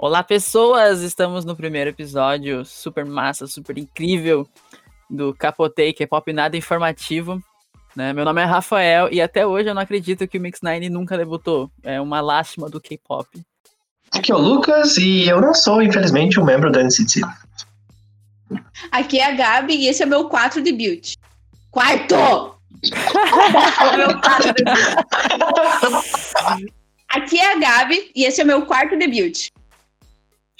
Olá, pessoas! Estamos no primeiro episódio super massa, super incrível do Capotei, que é pop nada informativo. Né? Meu nome é Rafael e até hoje eu não acredito que o Mix9 nunca debutou. É uma lástima do K-pop. Aqui é o Lucas e eu não sou, infelizmente, um membro da NCT. Aqui é a Gabi e esse é meu 4 debut. Quarto! meu quarto debut. Aqui é a Gabi e esse é o meu quarto debut.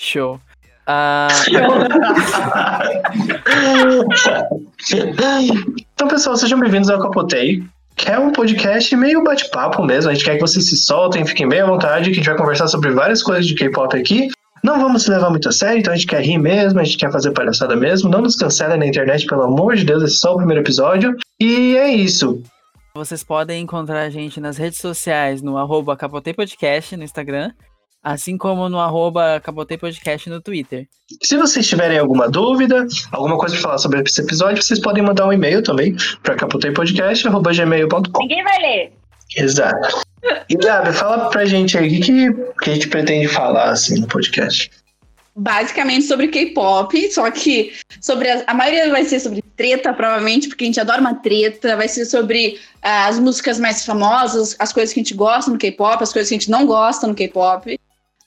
Show. Uh... então, pessoal, sejam bem-vindos ao Capotei, que é um podcast meio bate-papo mesmo. A gente quer que vocês se soltem, fiquem bem à vontade, que a gente vai conversar sobre várias coisas de K-pop aqui. Não vamos se levar muito a sério, então a gente quer rir mesmo, a gente quer fazer palhaçada mesmo. Não nos cancelem na internet, pelo amor de Deus, esse é só o primeiro episódio. E é isso. Vocês podem encontrar a gente nas redes sociais no arroba Capotei Podcast no Instagram, assim como no arroba Capotei Podcast no Twitter. Se vocês tiverem alguma dúvida, alguma coisa para falar sobre esse episódio, vocês podem mandar um e-mail também para capoteipodcast.gmail.com. Ninguém vai ler. Exato. E Gabi, fala pra gente aí o que, que a gente pretende falar assim no podcast. Basicamente sobre K-pop, só que sobre a, a, maioria vai ser sobre treta, provavelmente, porque a gente adora uma treta. Vai ser sobre uh, as músicas mais famosas, as coisas que a gente gosta no K-pop, as coisas que a gente não gosta no K-pop.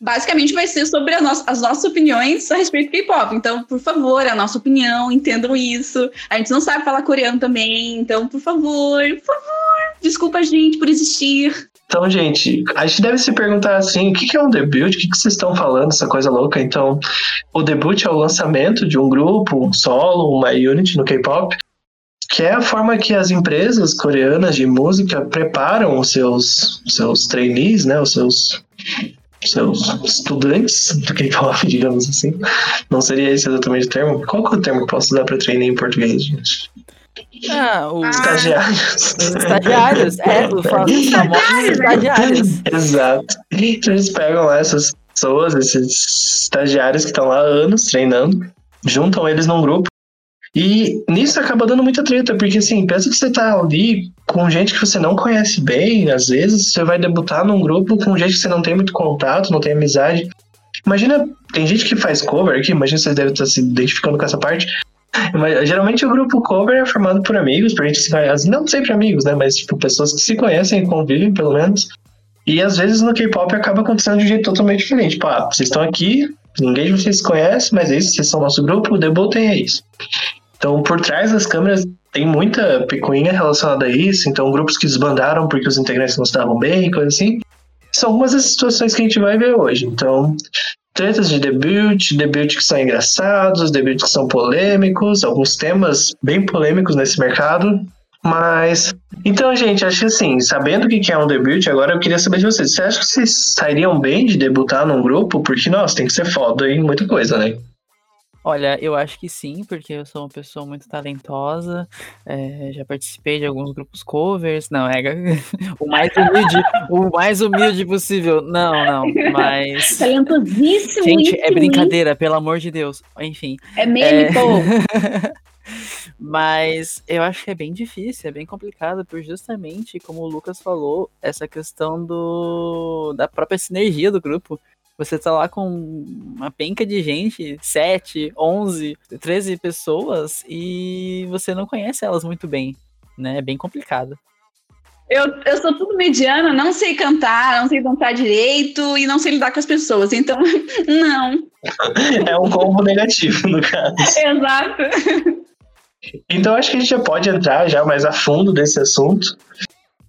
Basicamente vai ser sobre no as nossas opiniões a respeito do K-pop. Então, por favor, a nossa opinião, entendam isso. A gente não sabe falar coreano também, então, por favor, por favor, desculpa a gente por existir. Então, gente, a gente deve se perguntar assim: o que é um debut? O que vocês estão falando, essa coisa louca? Então, o debut é o lançamento de um grupo, um solo, uma unit no K-pop, que é a forma que as empresas coreanas de música preparam os seus, seus trainees, né, os seus, seus estudantes do K-pop, digamos assim. Não seria esse exatamente o termo? Qual que é o termo que posso dar para trainee em português, gente? Ah, os estagiários. estagiários, é, os famosos estagiários. Exato. Então eles pegam lá essas pessoas, esses estagiários que estão lá há anos treinando, juntam eles num grupo. E nisso acaba dando muita treta, porque assim, pensa que você tá ali com gente que você não conhece bem, às vezes você vai debutar num grupo com gente que você não tem muito contato, não tem amizade. Imagina, tem gente que faz cover aqui, imagina vocês devem estar se identificando com essa parte. Mas, geralmente o grupo cover é formado por amigos, por gente se conhece, não sempre amigos, né? Mas tipo, pessoas que se conhecem e convivem, pelo menos. E às vezes no K-pop acaba acontecendo de um jeito totalmente diferente. Tipo, ah, vocês estão aqui, ninguém de vocês conhece, mas é isso, vocês são nosso grupo, debutem é isso. Então, por trás das câmeras tem muita picuinha relacionada a isso. Então, grupos que desbandaram porque os integrantes não estavam bem, coisa assim. São algumas das situações que a gente vai ver hoje. Então, tretas de debut, debut que são engraçados, debuts que são polêmicos, alguns temas bem polêmicos nesse mercado. Mas. Então, gente, acho que assim, sabendo o que é um debut, agora eu queria saber de vocês. Você acha que vocês sairiam bem de debutar num grupo? Porque, nossa, tem que ser foda em muita coisa, né? Olha, eu acho que sim, porque eu sou uma pessoa muito talentosa. É, já participei de alguns grupos covers. Não, é o mais humilde, o mais humilde possível. Não, não, mas. Talentosíssimo. Gente, é brincadeira, pelo amor de Deus. Enfim. É meme, é... pô. Mas eu acho que é bem difícil, é bem complicado, por justamente, como o Lucas falou, essa questão do da própria sinergia do grupo. Você tá lá com uma penca de gente, 7, 11, 13 pessoas, e você não conhece elas muito bem, né? É bem complicado. Eu, eu sou tudo mediana, não sei cantar, não sei cantar direito e não sei lidar com as pessoas, então, não. É um combo negativo, no caso. Exato. Então, acho que a gente já pode entrar já mais a fundo desse assunto.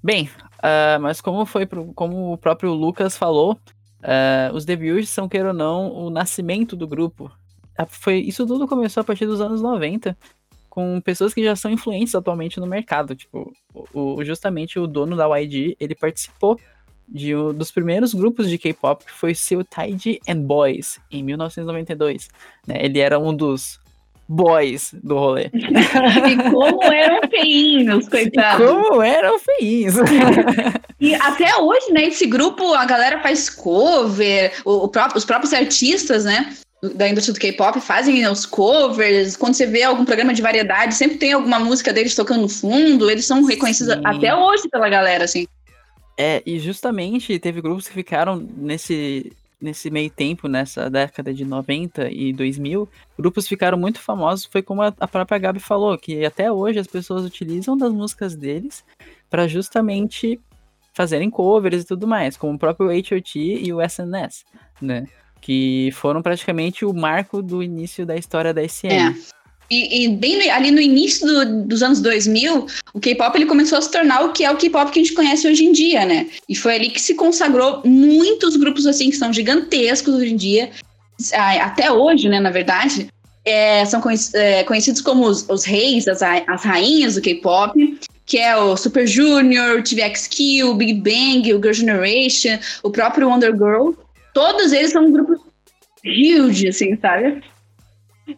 Bem, uh, mas como foi, pro, como o próprio Lucas falou, Uh, os debuts são, queira ou não, o nascimento do grupo. Ah, foi, isso tudo começou a partir dos anos 90, com pessoas que já são influentes atualmente no mercado. Tipo, o, justamente o dono da YG, ele participou de um dos primeiros grupos de K-pop, que foi seu Tide and Boys, em 1992. Né? Ele era um dos boys do rolê. e como eram feinhos, coitados. Como eram feinhos. e até hoje, né, esse grupo, a galera faz cover, o, o próprio, os próprios artistas, né, da indústria do K-pop fazem os covers. Quando você vê algum programa de variedade, sempre tem alguma música deles tocando no fundo. Eles são reconhecidos Sim. até hoje pela galera, assim. É, e justamente teve grupos que ficaram nesse nesse meio tempo, nessa década de 90 e 2000, grupos ficaram muito famosos, foi como a, própria Gabi falou, que até hoje as pessoas utilizam das músicas deles para justamente fazerem covers e tudo mais, como o próprio H.O.T. e o SNS, né? Que foram praticamente o marco do início da história da SM. É. E, e bem no- ali no início do- dos anos 2000, o K-pop ele começou a se tornar o que é o K-pop que a gente conhece hoje em dia, né? E foi ali que se consagrou muitos grupos assim que são gigantescos hoje em dia, Ah, até hoje, né? Na verdade, é, são é, conhecidos como os, os reis, as, as rainhas do K-pop, que é o Super Junior, o TVXQ, o Big Bang, o Girl Generation, o próprio Wonder Girl. Todos eles são grupos huge, assim, sabe?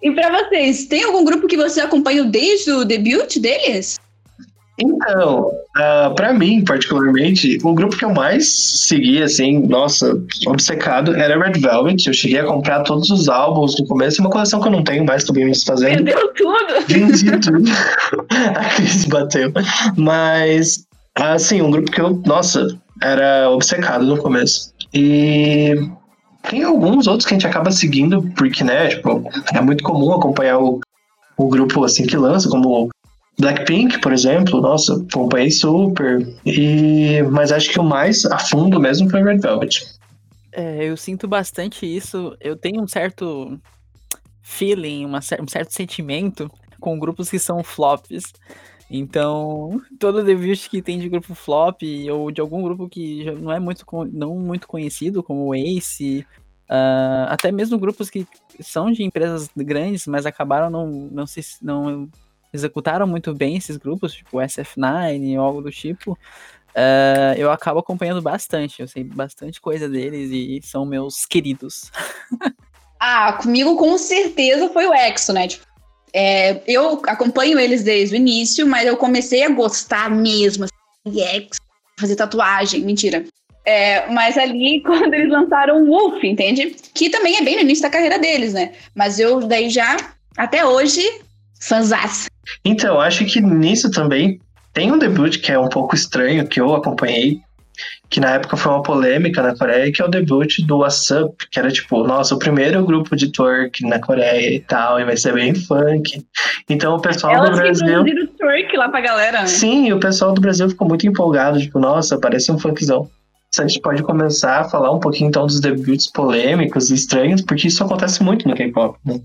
E pra vocês, tem algum grupo que você acompanhou desde o debut deles? Então, ah, pra mim, particularmente, o grupo que eu mais segui, assim, nossa, obcecado, era Red Velvet. Eu cheguei a comprar todos os álbuns no começo, é uma coleção que eu não tenho mais, tô bem me desfazendo. Perdeu tudo. Vendi tudo. a crise bateu. Mas, assim, um grupo que eu, nossa, era obcecado no começo. E tem alguns outros que a gente acaba seguindo, porque, né, tipo, é muito comum acompanhar o, o grupo assim que lança, como Blackpink, por exemplo, nossa, acompanhei super. E, mas acho que o mais a fundo mesmo foi Red Velvet. É, eu sinto bastante isso. Eu tenho um certo feeling, uma um certo sentimento com grupos que são flops. Então, todo debut que tem de grupo flop ou de algum grupo que não é muito, não muito conhecido, como o Ace, ah, até mesmo grupos que são de empresas grandes, mas acabaram não, não se não executaram muito bem esses grupos, tipo SF9 ou algo do tipo. ah, eu acabo acompanhando bastante, eu sei bastante coisa deles e são meus queridos. Ah, comigo com certeza foi o EXO, né? Tipo, é, eu acompanho eles desde o início, mas eu comecei a gostar mesmo, assim, EXO, fazer tatuagem, mentira. É, mas ali, quando eles lançaram o Wolf, entende? Que também é bem no início da carreira deles, né? Mas eu daí já, até hoje, fanzaça. Então, acho que nisso também tem um debut que é um pouco estranho, que eu acompanhei, que na época foi uma polêmica na Coreia, que é o debut do WhatsApp, que era tipo, nossa, o primeiro grupo de twerk na Coreia e tal, e vai ser bem funk. Então o pessoal do Elas que Brasil. o twerk lá pra galera, né? Sim, o pessoal do Brasil ficou muito empolgado, tipo, nossa, parece um funkzão. A gente pode começar a falar um pouquinho então dos debuts polêmicos e estranhos, porque isso acontece muito no K-pop, né?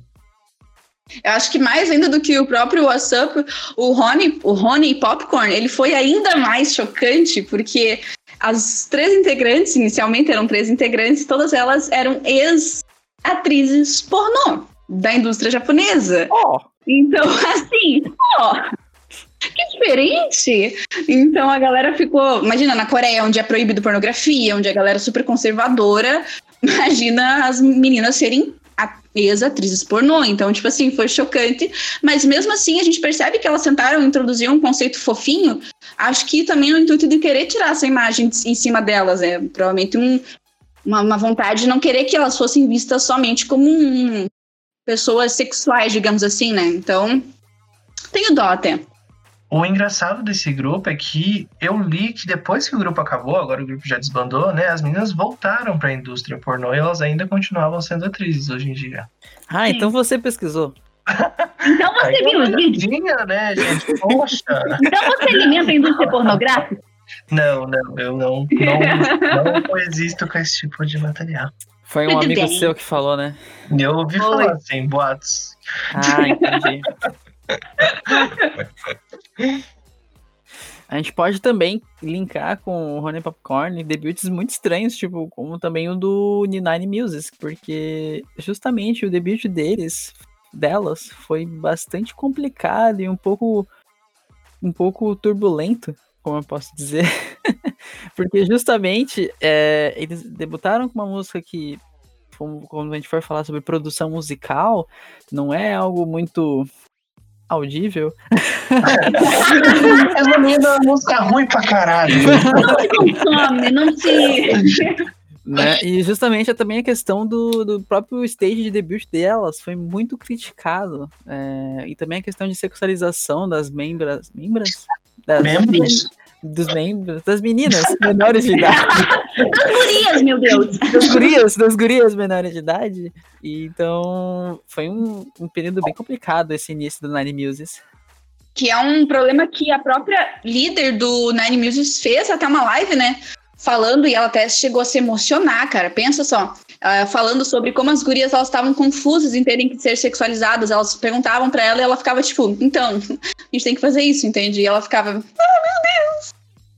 Eu acho que mais ainda do que o próprio WhatsApp, o Rony, o Rony Popcorn, ele foi ainda mais chocante, porque as três integrantes, inicialmente eram três integrantes, todas elas eram ex-atrizes pornô da indústria japonesa. Ó, Então, assim, ó, que diferente! Então a galera ficou. Imagina, na Coreia, onde é proibido pornografia, onde a galera é super conservadora, imagina as meninas serem ex-atrizes pornô. Então, tipo assim, foi chocante. Mas mesmo assim, a gente percebe que elas tentaram introduzir um conceito fofinho. Acho que também no intuito de querer tirar essa imagem em cima delas. É provavelmente um- uma, uma vontade de não querer que elas fossem vistas somente como um, pessoas sexuais, digamos assim, né? Então, tenho dó até. O engraçado desse grupo é que eu li que depois que o grupo acabou, agora o grupo já desbandou, né? As meninas voltaram pra indústria pornô e elas ainda continuavam sendo atrizes hoje em dia. ah, então você pesquisou. Então você Aí viu vídeos? olhadinha, né, gente? Poxa! Então você alimenta a indústria pornográfica? Não, não, eu não, não, não coexisto com esse tipo de material. Foi um Tudo amigo bem. seu que falou, né? Eu ouvi Oi. falar assim, boatos. Ah, entendi. A gente pode também linkar com o Honey Popcorn debuts muito estranhos, tipo, como também o do Nine Music, porque justamente o debut deles, delas, foi bastante complicado e um pouco um pouco turbulento, como eu posso dizer. porque justamente é, eles debutaram com uma música que, quando a gente for falar sobre produção musical, não é algo muito audível. Essa menina é uma música ruim pra caralho. Não se consome, não se. né? E justamente é também a questão do, do próprio stage de debut delas foi muito criticado. é, e também a questão de sexualização das membras. Membras? Das Membros? Dos membros, das meninas menores de idade. das gurias, meu Deus. Das gurias, das gurias menores de idade. E, então, foi um, um período bem complicado esse início do Nine Muses. Que é um problema que a própria líder do Nine Muses fez até uma live, né? Falando, e ela até chegou a se emocionar, cara. Pensa só. Uh, falando sobre como as gurias elas estavam confusas em terem que ser sexualizadas. Elas perguntavam para ela e ela ficava tipo, então, a gente tem que fazer isso, entende? E ela ficava, ah, meu Deus.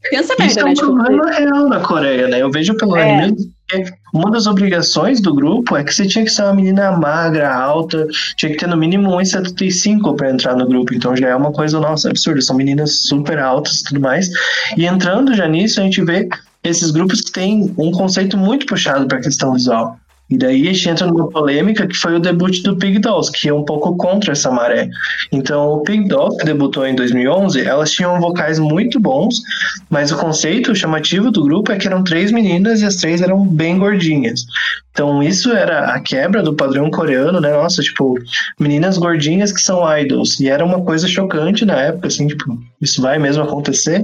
Pensa merda, isso é um né? Tipo, problema real na Coreia, né? Eu vejo pelo É. que uma das obrigações do grupo é que você tinha que ser uma menina magra, alta, tinha que ter no mínimo 1,75 para entrar no grupo. Então já é uma coisa, nossa, absurda. São meninas super altas e tudo mais. E entrando já nisso, a gente vê esses grupos que têm um conceito muito puxado para a questão visual. E daí a gente entra numa polêmica que foi o debut do Pig Dolls, que é um pouco contra essa maré. Então, o Pig Dolls, que debutou em 2011, elas tinham vocais muito bons, mas o conceito chamativo do grupo é que eram três meninas e as três eram bem gordinhas. Então, isso era a quebra do padrão coreano, né? Nossa, tipo, meninas gordinhas que são idols. E era uma coisa chocante na época, assim, tipo, isso vai mesmo acontecer?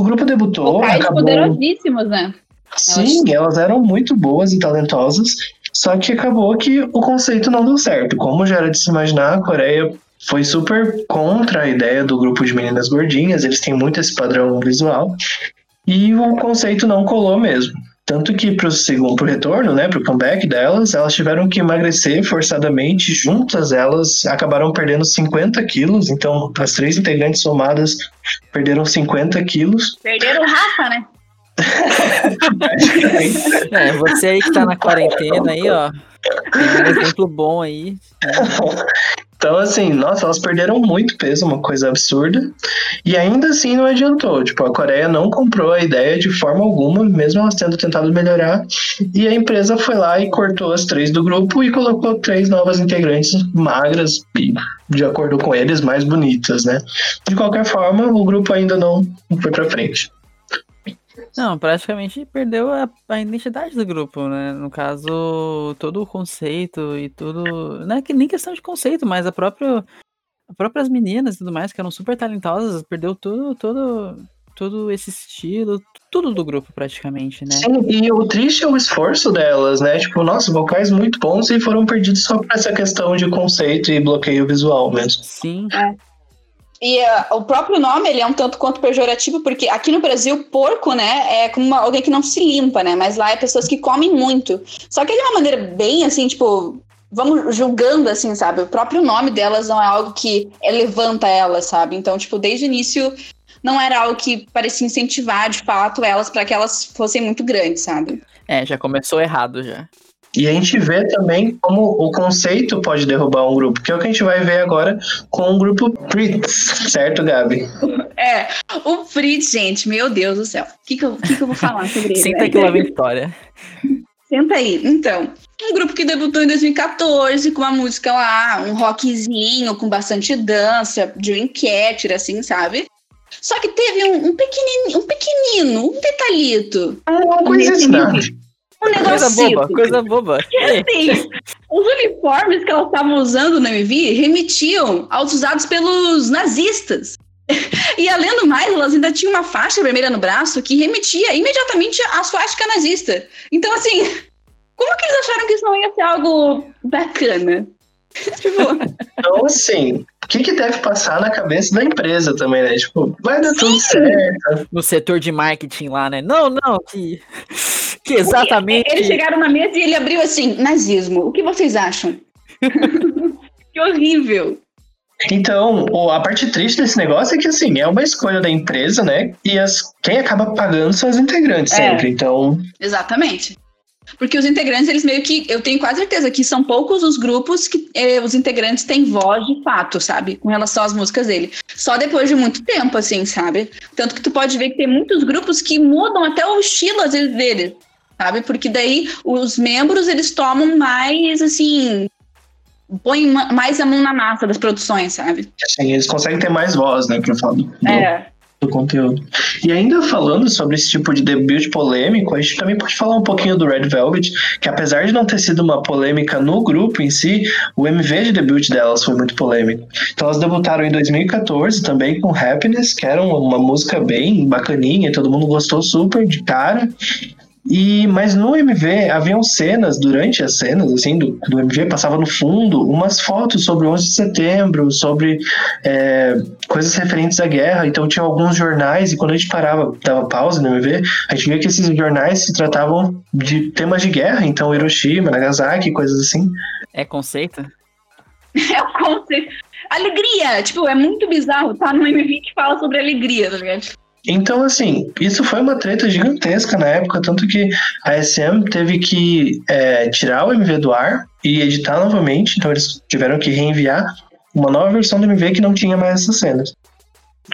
O grupo debutou, vocais acabou... poderosíssimos, né? Sim, elas eram muito boas e talentosas, só que acabou que o conceito não deu certo. Como já era de se imaginar, a Coreia foi super contra a ideia do grupo de meninas gordinhas, eles têm muito esse padrão visual, e o conceito não colou mesmo. Tanto que pro segundo pro retorno, né, pro comeback delas, elas tiveram que emagrecer forçadamente, juntas elas acabaram perdendo 50 quilos, então as três integrantes somadas perderam 50 quilos. Perderam o Rafa, né? É, você aí que tá na quarentena aí, ó. Tem um exemplo bom aí. Então, assim, nossa, elas perderam muito peso, uma coisa absurda. E ainda assim não adiantou. Tipo, a Coreia não comprou a ideia de forma alguma, mesmo elas tendo tentado melhorar. E a empresa foi lá e cortou as três do grupo e colocou três novas integrantes magras e, de acordo com eles, mais bonitas, né? De qualquer forma, o grupo ainda não foi pra frente. Não, praticamente perdeu a, a identidade do grupo, né? No caso, todo o conceito e tudo. Não é que nem questão de conceito, mas a própria. As próprias meninas e tudo mais, que eram super talentosas, perdeu tudo, todo, todo esse estilo, tudo do grupo praticamente, né? Sim, e o triste é o esforço delas, né? Tipo, nossa, vocais muito bons e foram perdidos só por essa questão de conceito e bloqueio visual mesmo. Sim. E uh, o próprio nome, ele é um tanto quanto pejorativo, porque aqui no Brasil, porco, né, é como uma, alguém que não se limpa, né? Mas lá é pessoas que comem muito. Só que é de uma maneira bem, assim, tipo, vamos julgando, assim, sabe? O próprio nome delas não é algo que levanta elas, sabe? Então, tipo, desde o início não era algo que parecia incentivar, de fato, elas para que elas fossem muito grandes, sabe? É, já começou errado já. E a gente vê também como o conceito pode derrubar um grupo, que é o que a gente vai ver agora com o grupo Fritz, certo, Gabi? É, o Fritz, gente, meu Deus do céu. O que, que, eu, que, que eu vou falar sobre ele? Senta que lá vem história. Senta aí. Então, um grupo que debutou em 2014 com uma música lá, um rockzinho com bastante dança, Dreamcatcher, assim, sabe? Só que teve um, um pequenino, um pequenino, um detalhito. Uma coisa Um Coisa negocinho. boba, coisa boba. Que assim, os uniformes que elas estavam usando no MV remetiam aos usados pelos nazistas. E além do mais, elas ainda tinham uma faixa vermelha no braço que remetia imediatamente à swastika nazista. Então, assim, como que eles acharam que isso não ia ser algo bacana? tipo, Então, assim, o que, que deve passar na cabeça da empresa também, né? Tipo, vai dar tudo certo. No setor de marketing lá, né? Não, não, que, que exatamente. eles chegaram na mesa e ele abriu assim: nazismo, o que vocês acham? que horrível. Então, a parte triste desse negócio é que, assim, é uma escolha da empresa, né? E as, quem acaba pagando são as integrantes É. sempre. Então, Exatamente. Porque os integrantes, eles meio que. Eu tenho quase certeza que são poucos os grupos que eh, os integrantes têm voz de fato, sabe? Com relação às músicas dele. Só depois de muito tempo, assim, sabe? Tanto que tu pode ver que tem muitos grupos que mudam até o estilo, às vezes, deles, sabe? Porque daí os membros, eles tomam mais, assim. Põem ma- mais a mão na massa das produções, sabe? assim, eles conseguem ter mais voz, né? Pra falar. do- É. do conteúdo. E ainda falando sobre esse tipo de debut polêmico, a gente também pode falar um pouquinho do Red Velvet, que apesar de não ter sido uma polêmica no grupo em si, o MV de debut delas foi muito polêmico. Então elas debutaram em 2014 também com Happiness, que era uma música bem bacaninha, todo mundo gostou super de cara. E, mas no MV haviam cenas, durante as cenas assim, do, do MV, passava no fundo umas fotos sobre o 11 de setembro, sobre é, coisas referentes à guerra. Então tinha alguns jornais, e quando a gente parava, dava pausa no MV, a gente via que esses jornais se tratavam de temas de guerra, então Hiroshima, Nagasaki, coisas assim. É conceito? é o conceito. Alegria! Tipo, é muito bizarro, tá? No MV que fala sobre alegria, tá ligado? Então, assim, isso foi uma treta gigantesca na época, tanto que a SM teve que é, tirar o MV do ar e editar novamente, então eles tiveram que reenviar uma nova versão do MV que não tinha mais essas cenas.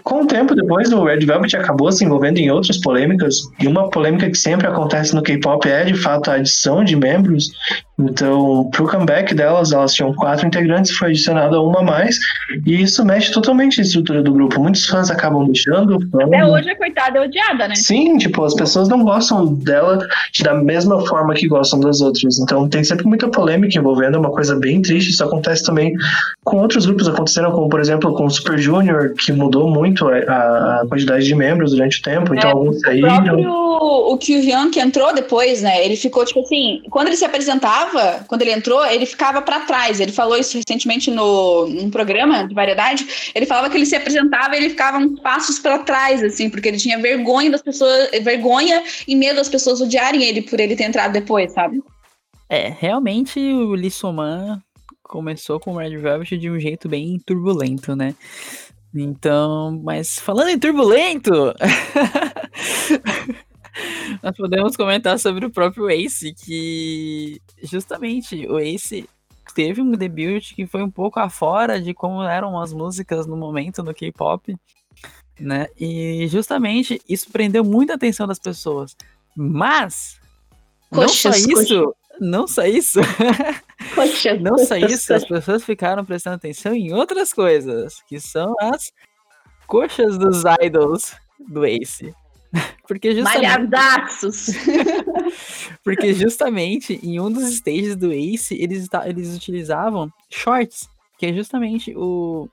Com o tempo depois, o Red Velvet acabou se envolvendo em outras polêmicas, e uma polêmica que sempre acontece no K-pop é, de fato, a adição de membros. Então, pro comeback delas, elas tinham quatro integrantes, foi adicionada uma a mais, e isso mexe totalmente a estrutura do grupo. Muitos fãs acabam deixando. Até hoje a coitada é odiada, né? Sim, tipo, as pessoas não gostam dela da mesma forma que gostam das outras. Então, tem sempre muita polêmica envolvendo, é uma coisa bem triste. Isso acontece também com outros grupos, aconteceram, como por exemplo com o Super Junior, que mudou muito a, a quantidade de membros durante o tempo, então é, alguns saíram. O próprio o Kyuhyun que entrou depois, né? Ele ficou, tipo assim, quando ele se apresentava, quando ele entrou, ele ficava para trás. Ele falou isso recentemente no, num programa de variedade. Ele falava que ele se apresentava e ele ficava uns passos para trás, assim, porque ele tinha vergonha das pessoas, vergonha e medo das pessoas odiarem ele por ele ter entrado depois, sabe? É, realmente o Lee Soman começou com o Red Velvet de um jeito bem turbulento, né? Então, mas falando em turbulento, nós podemos comentar sobre o próprio Ace, que justamente o Ace teve um debut que foi um pouco afora de como eram as músicas no momento no K-pop, né? E justamente isso prendeu muita atenção das pessoas. Mas Coxas, não só isso, não só isso. Coxas, não só isso, as pessoas ficaram prestando atenção em outras coisas, que são as coxas dos idols do Ace. Porque justamente. Porque justamente em um dos stages do Ace, eles, eles utilizavam shorts, que é justamente o,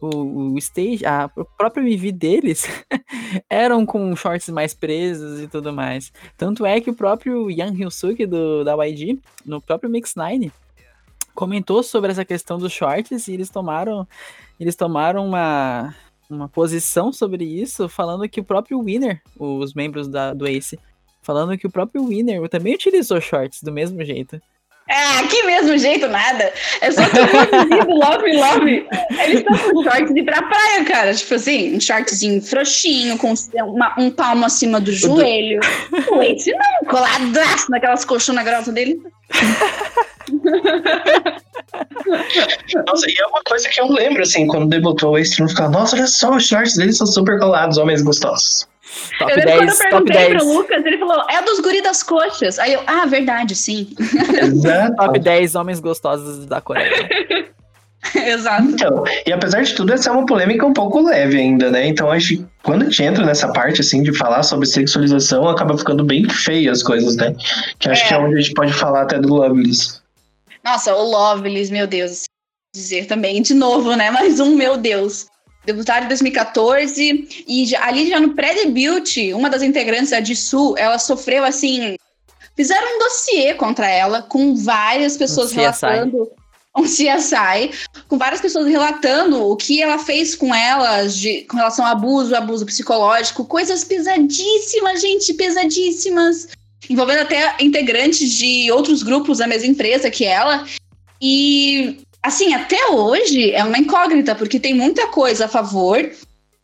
o, o stage, a, o próprio MV deles eram com shorts mais presos e tudo mais. Tanto é que o próprio Yang Hyun-suk do, da YG, no próprio Mix 9, comentou sobre essa questão dos shorts e eles tomaram eles tomaram uma, uma posição sobre isso, falando que o próprio Winner, os membros da, do Ace, falando que o próprio Winner também utilizou shorts do mesmo jeito. É, que mesmo jeito, nada. É só que o Love Love. Eles estão com shorts de ir pra praia, cara. Tipo assim, um shortzinho frouxinho, com uma, um palmo acima do joelho. O Ace não, coladaço naquelas colchonas grossas dele. Nossa, e é uma coisa que eu lembro, assim, quando debutou o Ace, não ficava, nossa, olha só, os shorts deles são super colados, homens gostosos. Top eu 10, quando eu perguntei pro Lucas, ele falou, é dos guri das coxas. Aí eu, ah, verdade, sim. Exato. top 10 homens gostosos da Coreia. Exato. Então, e apesar de tudo, essa é uma polêmica um pouco leve ainda, né? Então, acho que quando a gente entra nessa parte, assim, de falar sobre sexualização, acaba ficando bem feia as coisas, né? Que acho é. que é onde a gente pode falar até do Loveless. Nossa, o Loveless, meu Deus. Dizer também, de novo, né? Mais um, meu Deus debutaram em 2014 e já, ali já no pré-debut, uma das integrantes, a Jisoo, ela sofreu assim, fizeram um dossiê contra ela com várias pessoas um relatando um CSI, com várias pessoas relatando o que ela fez com elas de, com relação ao abuso, abuso psicológico, coisas pesadíssimas, gente, pesadíssimas, envolvendo até integrantes de outros grupos da mesma empresa que ela. E assim, até hoje é uma incógnita, porque tem muita coisa a favor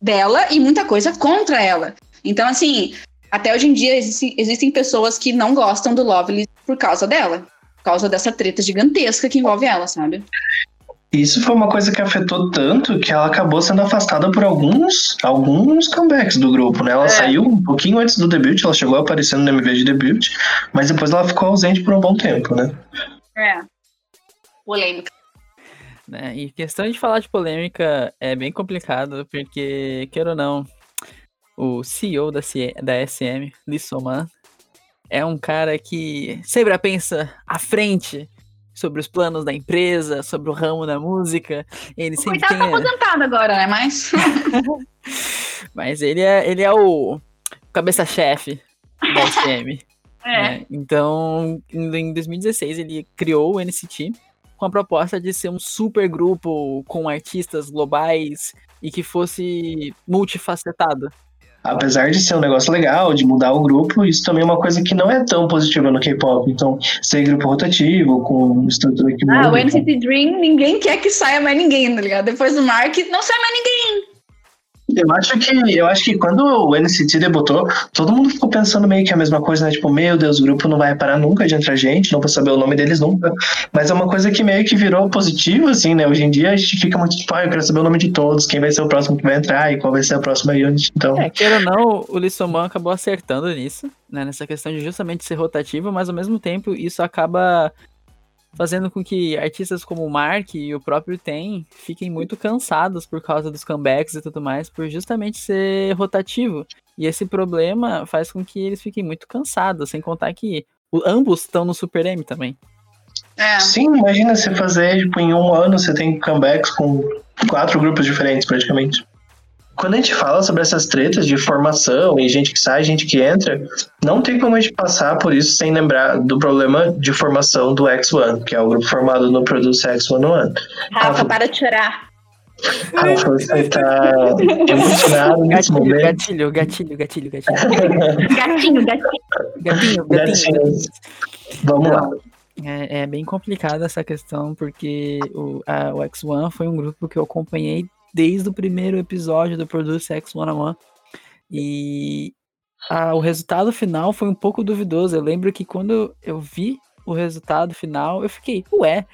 dela e muita coisa contra ela. Então, assim, até hoje em dia existem, pessoas que não gostam do Lovely por causa dela. Por causa dessa treta gigantesca que envolve ela, sabe? Isso foi uma coisa que afetou tanto que ela acabou sendo afastada por alguns, alguns comebacks do grupo, né? Ela é. saiu um pouquinho antes do debut, ela chegou aparecendo no MV de debut, mas depois ela ficou ausente por um bom tempo, né? É. Polêmica. Né? E questão de falar de polêmica é bem complicado, porque, queira ou não, o CEO da, C- da SM, Lee Soman, é um cara que sempre pensa à frente sobre os planos da empresa, sobre o ramo da música. Ele O sempre coitado tem. tá aposentado agora, né? Mas. Mas ele é, ele é o cabeça-chefe da SM. É. né? Então, em em 2016, ele criou o NCT com a proposta de ser um super grupo com artistas globais e que fosse multifacetado. Apesar de ser um negócio legal, de mudar o grupo, isso também é uma coisa que não é tão positiva no K-pop. Então, ser grupo rotativo, com estrutura que Ah, muda. o NCT Dream, ninguém quer que saia mais ninguém, tá ligado? Depois do Mark, não sai mais ninguém. Eu acho que eu acho que quando o NCT debutou, todo mundo ficou pensando meio que a mesma coisa, né? Tipo, meu Deus, o grupo não vai parar nunca de entrar gente, não vou saber o nome deles nunca. Mas é uma coisa que meio que virou positivo, assim, né? Hoje em dia a gente fica muito tipo, ah, eu quero saber o nome de todos, quem vai ser o próximo que vai entrar e qual vai ser a próxima unit. Então, É, queira ou não, o Lissoman acabou acertando nisso, né? Nessa questão de justamente ser rotativo, mas ao mesmo tempo isso acaba fazendo com que artistas como o Mark e o próprio Ten fiquem muito cansados por causa dos comebacks e tudo mais, por justamente ser rotativo. E esse problema faz com que eles fiquem muito cansados, sem contar que ambos estão no Super M também. É. sim, imagina você fazer, tipo, em um ano você tem comebacks com quatro grupos diferentes, praticamente. Quando a gente fala sobre essas tretas de formação e gente que sai, gente que entra, não tem como a gente passar por isso sem lembrar do problema de formação do X1, que é o grupo formado no Produce X101. Rafa, para de chorar. Rafa, você tá emocionado nesse Gatilho, momento. gatilho, gatilho, gatilho, gatilho. Gatinho, gatinho. Gatinho, gatinho. Vamos lá. É, é bem complicado essa questão, porque o, a- o X1 foi um grupo que eu acompanhei desde o primeiro episódio do Produce X101. E a- o resultado final foi um pouco duvidoso. Eu lembro que quando eu vi o resultado final, eu fiquei, ué,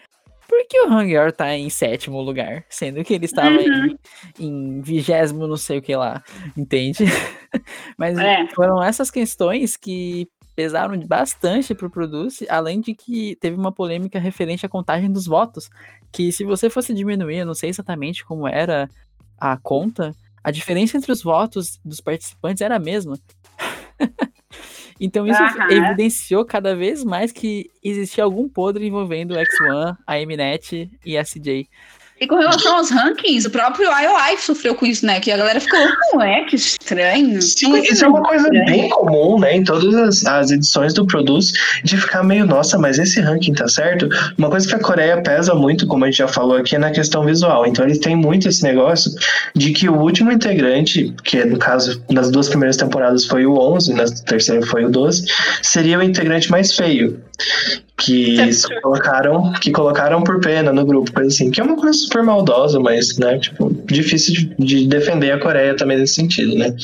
por que o Hangyor tá em sétimo lugar? Sendo que ele estava Uhum. em, em vigésimo não sei o que lá, entende? Mas É. foram essas questões que pesaram bastante pro Produce, além de que teve uma polêmica referente à contagem dos votos, que se você fosse diminuir, eu não sei exatamente como era a conta, a diferença entre os votos dos participantes era a mesma. então isso evidenciou cada vez mais que existia algum podre envolvendo o X1, a Mnet e a CJ. E com relação aos rankings, o próprio IOI sofreu com isso, né? Que a galera ficou, ué, que estranho. Sim, isso é uma coisa estranha. bem comum, né, em todas as, as edições do Produce, de ficar meio, nossa, mas esse ranking tá certo? Uma coisa que a Coreia pesa muito, como a gente já falou aqui, é na questão visual. Então eles têm muito esse negócio de que o último integrante, que no caso, nas duas primeiras temporadas foi o 11, na terceira foi o 12, seria o integrante mais feio. Que Certo. colocaram, que colocaram por pena no grupo, coisa assim, que é uma coisa super maldosa, mas, né, tipo, difícil de, de defender a Coreia também nesse sentido, né?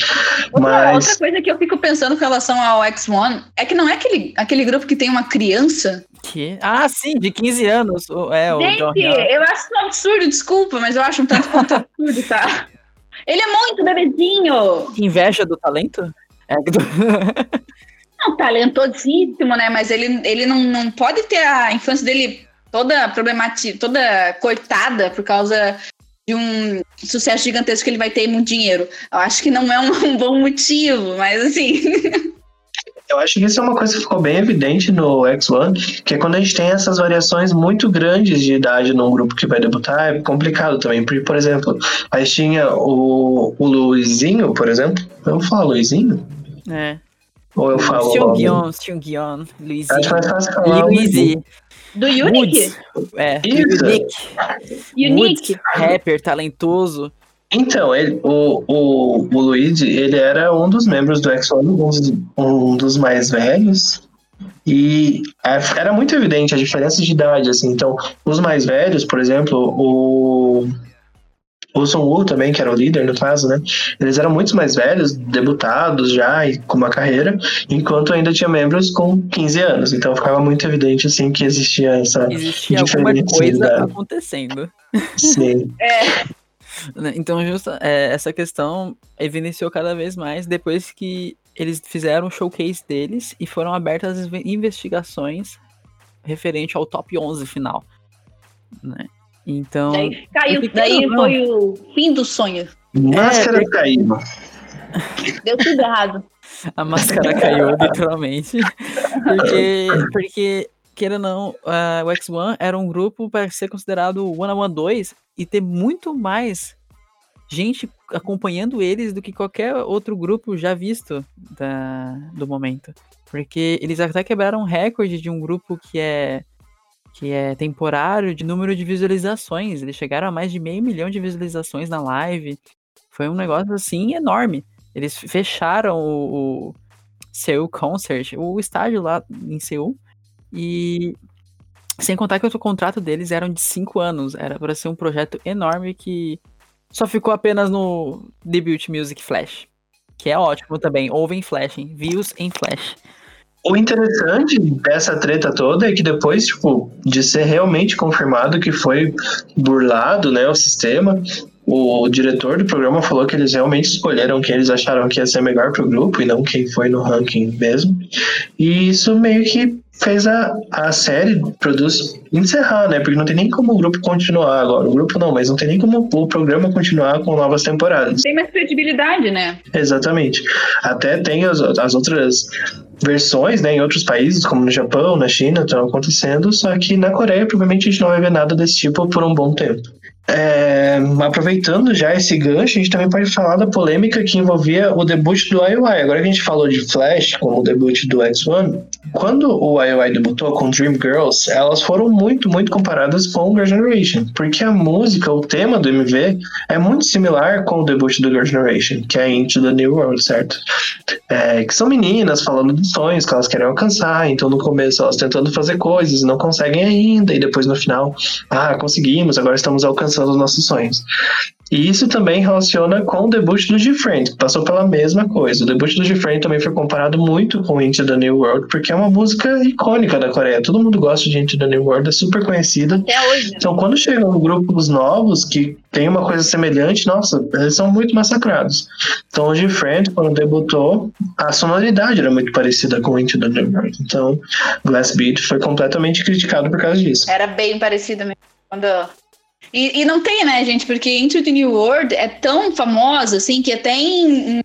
Outra, Mas outra coisa que eu fico pensando com relação ao X1 é que não é aquele, aquele grupo que tem uma criança. Que... Ah, sim, de 15 anos. É, o Gente, eu acho isso um absurdo, desculpa, mas eu acho um tanto quanto absurdo, tá? Ele é muito bebezinho. Que inveja do talento? É, do- Não, talentosíssimo, né? Mas ele, ele não, não pode ter a infância dele toda problemática, toda cortada por causa de um sucesso gigantesco que ele vai ter e muito dinheiro. Eu acho que não é um, um bom motivo, mas assim. Eu acho que isso é uma coisa que ficou bem evidente no X1, que é quando a gente tem essas variações muito grandes de idade num grupo que vai debutar, é complicado também. Porque, por exemplo, a gente tinha o, o Luizinho, por exemplo. Eu falo Luizinho? é. Ou eu falo. Seungyeon, Seungyeon, Luizinho. Acho mais fácil falar. Luizy, Do Unique? Woods, é, Isso. Unique, Unique. Woods, rapper, talentoso. Então, ele, o, o, o Luigi, ele era um dos membros do X1, um dos, um dos mais velhos. E é- era muito evidente a diferença de idade, assim. Então, os mais velhos, por exemplo, o, o Sun Woo também, que era o líder no caso, né? Eles eram muito mais velhos, debutados já e com uma carreira, enquanto ainda tinha membros com 15 anos. Então, ficava muito evidente, assim, que existia essa... Existia alguma coisa acontecendo. Sim. né? Então, justa, é, essa questão evidenciou cada vez mais depois que eles fizeram o showcase deles e foram abertas as inve- investigações referente ao top 11 final. Né? Então, Daí caiu. fiquei, Daí não. foi o fim do sonho. Máscara É, caída. Deu tudo errado. A máscara caiu, literalmente. Porque, porque queira ou não, uh, o X1 era um grupo para ser considerado One on One 2 e ter muito mais gente acompanhando eles do que qualquer outro grupo já visto da, do momento. Porque eles até quebraram um recorde de um grupo que é que é temporário de número de visualizações. Eles chegaram a mais de meio milhão de visualizações na live. Foi um negócio assim enorme. Eles fecharam o, o Seul Concert, o estádio lá em Seul. E sem contar que o contrato deles eram de cinco anos. Era para ser um projeto enorme que só ficou apenas no Debut Music Flash. Que é ótimo também. Ouvem Flash, hein? Views em Flash. O interessante dessa treta toda é que depois, tipo, de ser realmente confirmado que foi burlado, né, o sistema, o diretor do programa falou que eles realmente escolheram quem eles acharam que ia ser melhor pro grupo e não quem foi no ranking mesmo. E isso meio que fez a, a série produz encerrar, né? Porque não tem nem como o grupo continuar agora. O grupo não, mas não tem nem como o programa continuar com novas temporadas. Tem mais credibilidade, né? Exatamente. Até tem as, as outras versões, né, em outros países, como no Japão, na China, estão acontecendo, só que na Coreia provavelmente a gente não vai ver nada desse tipo por um bom tempo. É, aproveitando já esse gancho, a gente também pode falar da polêmica que envolvia o debut do IOI. Agora que a gente falou de Flash como o debut do X1, quando o IOI debutou com Dream Girls, elas foram muito, muito comparadas com Girl Generation, porque a música, o tema do MV é muito similar com o debut do Girl Generation, que é Into the New World, certo? É, que são meninas falando dos sonhos que elas querem alcançar, então no começo elas tentando fazer coisas, não conseguem ainda, e depois no final, ah, conseguimos, agora estamos alcançando dos nossos sonhos. E isso também relaciona com o debut do Different, que passou pela mesma coisa. O debut do Different também foi comparado muito com Into the New World, porque é uma música icônica da Coreia. Todo mundo gosta de Into the New World, é super conhecida. Até hoje. Então, quando chegam grupos novos que tem uma coisa semelhante, nossa, eles são muito massacrados. Então, o Different, quando debutou, a sonoridade era muito parecida com Into the New World. Então, Glass Beat foi completamente criticado por causa disso. Era bem parecida mesmo. Quando e, e, não tem, né, gente? Porque Into the New World é tão famosa, assim, que até em,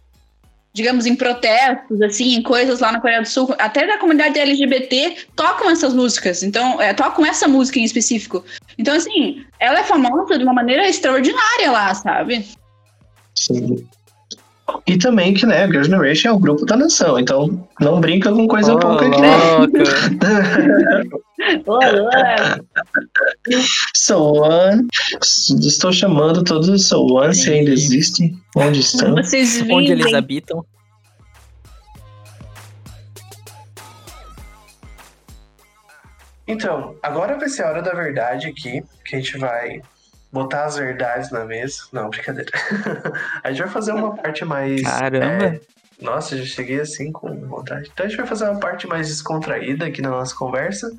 digamos, em protestos, assim, em coisas lá na Coreia do Sul, até da comunidade LGBT tocam essas músicas. Então, é, tocam essa música em específico. Então, assim, ela é famosa de uma maneira extraordinária lá, sabe? Sim. E também que, né, Girl Generation é o grupo da nação, então não brinca com coisa oh, pouca aqui. So One. Estou chamando todos os So One, se ainda existem. Onde estão? Onde eles habitam. Então, agora vai ser a hora da verdade aqui, que a gente vai botar as verdades na mesa. Não, brincadeira. a gente vai fazer uma parte mais. Caramba! É... Nossa, já cheguei assim com vontade. Então a gente vai fazer uma parte mais descontraída aqui na nossa conversa.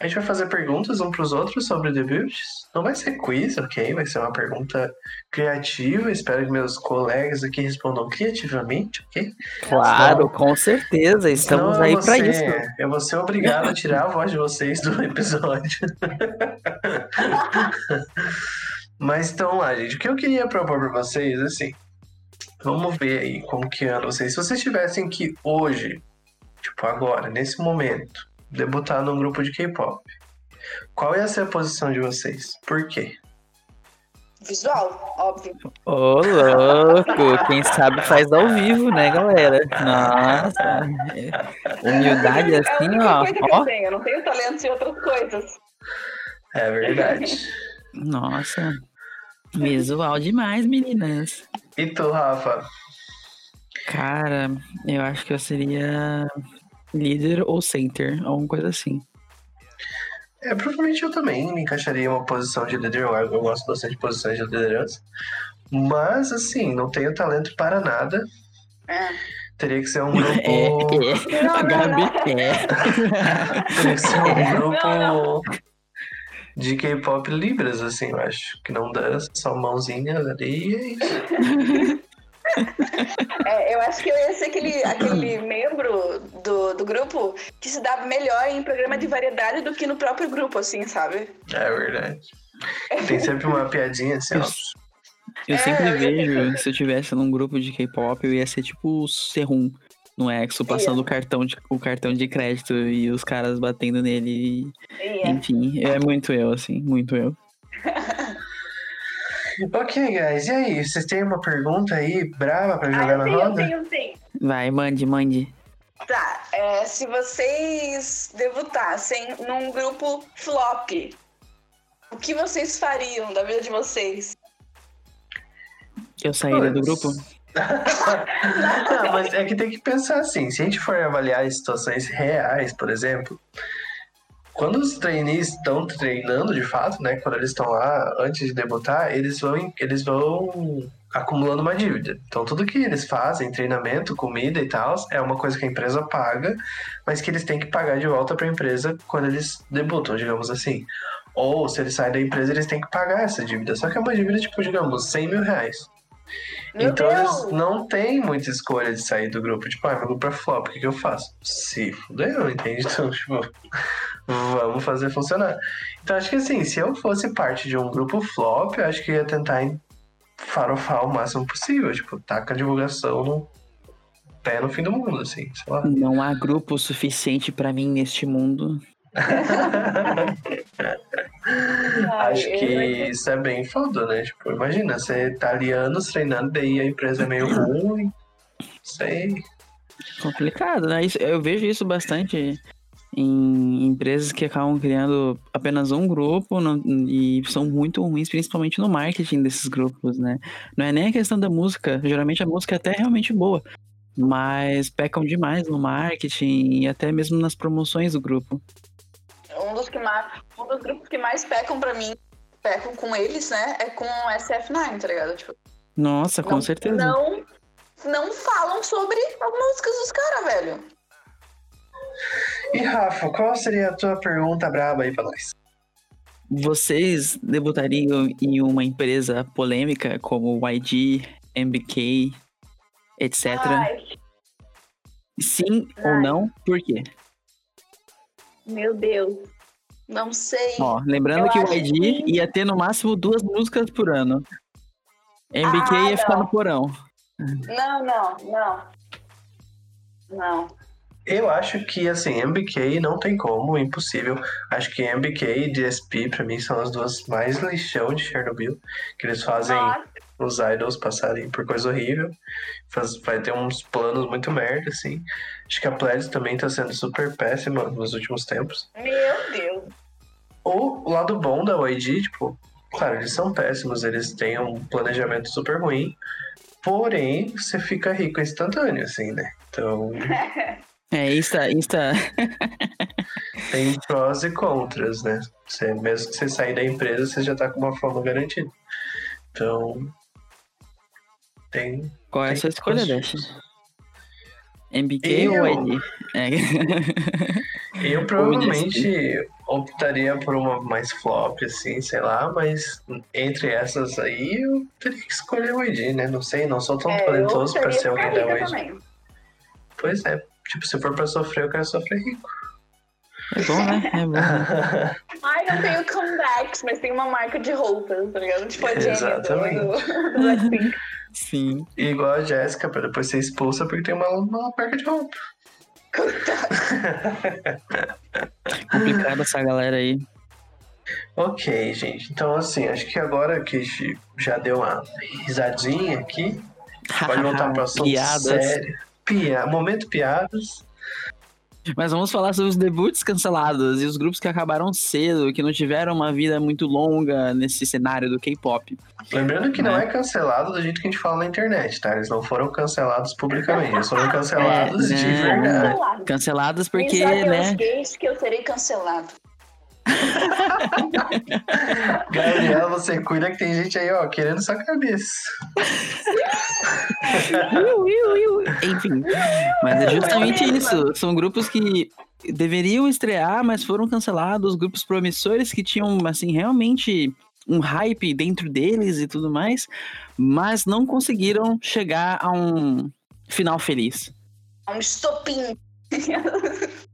A gente vai fazer perguntas um para os outros sobre debuts. Não vai ser quiz, ok? Vai ser uma pergunta criativa. Espero que meus colegas aqui respondam criativamente, ok? Claro, Senão... com certeza. Estamos aí para isso. Eu vou ser obrigado a tirar a voz de vocês do episódio. Mas então lá, gente. O que eu queria propor para vocês, assim. Vamos ver aí como que anda vocês. Se vocês tivessem que hoje, tipo agora, nesse momento, debutar num grupo de K-pop. Qual ia ser a posição de vocês? Por quê? Visual, óbvio. Ô, oh, louco! Quem sabe faz ao vivo, né, galera? Nossa! Humildade é assim, é ó. Coisa que ó. Eu, tenho. eu não tenho talento em outras coisas. É verdade. Nossa! Visual demais, meninas. E tu, Rafa? Cara, eu acho que eu seria líder ou center, alguma coisa assim. É, provavelmente eu também me encaixaria em uma posição de líder, eu, eu gosto bastante de posições de liderança. Mas, assim, não tenho talento para nada. É. Teria que ser um grupo. É, é. A Gabi é. Teria que ser um grupo de K-pop Libras, assim, eu acho. Que não dá só mãozinhas ali e é isso. É, eu acho que eu ia ser aquele, aquele membro do, do grupo que se dá melhor em programa de variedade do que no próprio grupo, assim, sabe? É verdade. Tem sempre uma piadinha assim, ó. Eu É, sempre eu ia vejo, se eu tivesse num grupo de K-pop, eu ia ser tipo o Serum no Exo, passando o cartão, de, o cartão de crédito e os caras batendo nele. e- Ia. Enfim, é muito eu, assim, muito eu. Ok, guys, e aí? Vocês têm uma pergunta aí brava pra jogar Ah, eu na tenho, eu roda? tenho, eu tenho. Vai, mande, mande. Tá, é, se vocês debutassem num grupo flop, o que vocês fariam da vida de vocês? Eu sairia do grupo? Não, mas é que tem que pensar assim, se a gente for avaliar as situações reais, por exemplo, quando os trainees estão treinando de fato, né, quando eles estão lá antes de debutar, eles vão, eles vão acumulando uma dívida. Então tudo que eles fazem, treinamento, comida e tal, é uma coisa que a empresa paga, mas que eles têm que pagar de volta para a empresa quando eles debutam, digamos assim. Ou se eles saem da empresa, eles têm que pagar essa dívida. Só que é uma dívida, tipo, digamos, 100 mil reais. Meu então Deus! eles não têm muita escolha de sair do grupo. Tipo, ah, meu grupo é flop, o que, que eu faço? Se fudeu, entende? Então, tipo, vamos fazer funcionar. Então acho que assim, se eu fosse parte de um grupo flop, eu acho que eu ia tentar farofar o máximo possível. Tipo, taca a divulgação no pé no fim do mundo, assim, sei lá. Não há grupo suficiente pra mim neste mundo. Acho que isso é bem foda, né? Tipo, imagina, você tá ali anos treinando, daí a empresa é meio ruim. Sei. Complicado, né? Isso, eu vejo isso bastante em empresas que acabam criando apenas um grupo não- e são muito ruins, principalmente no marketing desses grupos, né? Não é nem a questão da música, geralmente a música é até realmente boa, mas pecam demais no marketing e até mesmo nas promoções do grupo. Um dos, que mais, um dos grupos que mais pecam pra mim, pecam com eles, né? É com o SF9, tá ligado? Tipo, Nossa, com não, certeza. Não, não falam sobre as músicas dos caras, velho. E Rafa, qual seria a tua pergunta braba aí pra nós? Vocês debutariam em uma empresa polêmica como YG, MBK, etc? Ai, Sim ou Ai. não? Por quê? meu Deus. Não sei. Ó, lembrando Eu que o YG que- ia ter no máximo duas músicas por ano. MBK Ah, ia ficar não. no porão. Não, não, não. Não. Eu acho que, assim, MBK não tem como, impossível. Acho que MBK e DSP, pra mim, são as duas mais lixão de Chernobyl. Que eles fazem Nossa, os idols passarem por coisa horrível. Faz- vai ter uns planos muito merda, assim. Acho que a Pledge também tá sendo super péssima nos últimos tempos. meu Deus. O lado bom da YG, tipo, claro, eles são péssimos, eles têm um planejamento super ruim. Porém, você fica rico instantâneo, assim, né? Então, É, Insta, Insta. tem prós e contras, né? Você, mesmo que você sair da empresa, você já tá com uma forma garantida. Então, tem. Qual é a sua escolha, Dash? MBK Eu? ou YG? É. Eu provavelmente optaria por uma mais flop, assim, sei lá, mas entre essas aí eu teria que escolher o YG, né? Não sei, não sou tão É, eu talentoso pra ser alguém da também. Pois é, tipo, se for pra sofrer, eu quero sofrer rico. É bom, né? É bom. né? Ai, não tenho comebacks, mas tem uma marca de roupas, tá ligado? Tipo a Jenny Exatamente. do, do. Sim. E igual a Jéssica, pra depois ser expulsa porque tem uma, uma marca de roupa. Complicado essa galera aí. Ok, gente. Então, assim, acho que agora que a gente já deu uma risadinha aqui, pode voltar pro assunto Piadas. sério. Pia... Momento piadas. Mas vamos falar sobre os debuts cancelados e os grupos que acabaram cedo, que não tiveram uma vida muito longa nesse cenário do K-pop. Lembrando que não Né? é cancelado do jeito que a gente fala na internet, tá? Eles não foram cancelados publicamente, eles foram cancelados É, de né? verdade. Cancelado. Cancelados porque, joguem né? os gays que eu serei cancelado. Gabriela, você cuida que tem gente aí, ó, querendo sua cabeça. Enfim, mas é justamente isso. São grupos que deveriam estrear, mas foram cancelados. Grupos promissores que tinham, assim, realmente um hype dentro deles e tudo mais, mas não conseguiram chegar a um final feliz. Um estopim.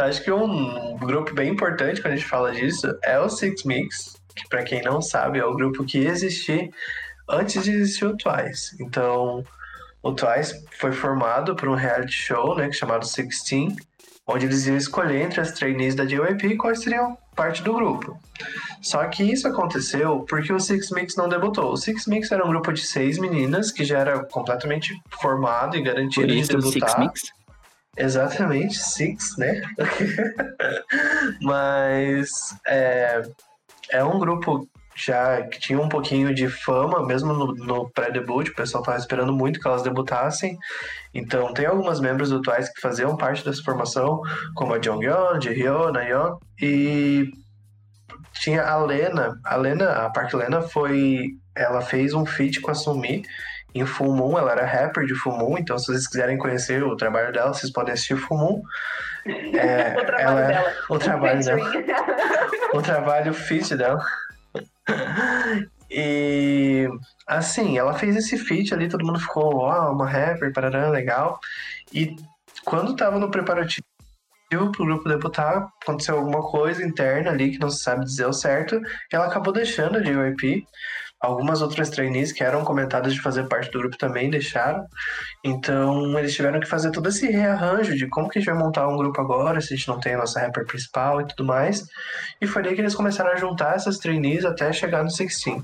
Acho que um grupo bem importante quando a gente fala disso é o Six Mix, que pra quem não sabe é o grupo que ia existir antes de existir o Twice. Então, o Twice foi formado por um reality show, né, chamado Sixteen, onde eles iam escolher entre as trainees da JYP quais seriam parte do grupo. Só que isso aconteceu porque o Six Mix não debutou. O Six Mix era um grupo de seis meninas que já era completamente formado e garantido Por de isso, o debutar. Six Mix. Exatamente, Six, né? Mas é, é um grupo já que tinha um pouquinho de fama, mesmo no, no pré-debut, o pessoal estava esperando muito que elas debutassem. Então, tem algumas membros Twice que faziam parte dessa formação, como a Jonghyun, Jihyun, Nayeon, e tinha a Lena. A Lena, a Park Lena foi... Ela fez um feat com a Sumi em Full Moon, ela era rapper de Full Moon, então se vocês quiserem conhecer o trabalho dela, vocês podem assistir Full Moon. É, o trabalho ela- dela. O trabalho dela o trabalho feat dela. E assim, ela fez esse feat ali, todo mundo ficou, ó, uma rapper, parará, legal. E quando tava no preparativo pro grupo debutar, aconteceu alguma coisa interna ali que não se sabe dizer o certo, e ela acabou deixando a JYP. Algumas outras trainees que eram comentadas de fazer parte do grupo também deixaram. Então eles tiveram que fazer todo esse rearranjo de como que a gente vai montar um grupo agora, se a gente não tem a nossa rapper principal e tudo mais. E foi daí que eles começaram a juntar essas trainees até chegar no Sixteen.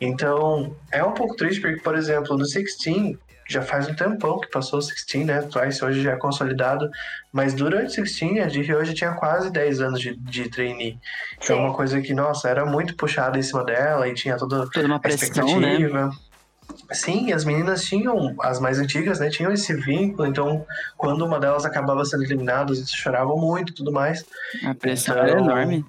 Então, é um pouco triste porque, por exemplo, no Sixteen, já faz um tempão que passou o Sixteen, né? Twice hoje já é consolidado. Mas durante o Sixteen, a Jihyun hoje tinha quase 10 anos de, de trainee. Então, é uma coisa que, nossa, era muito puxada em cima dela e tinha toda Toda uma a pressão, né? expectativa. Sim, as meninas tinham, as mais antigas, né, tinham esse vínculo, então quando uma delas acabava sendo eliminada, eles choravam muito e tudo mais. A pressão Então, era enorme.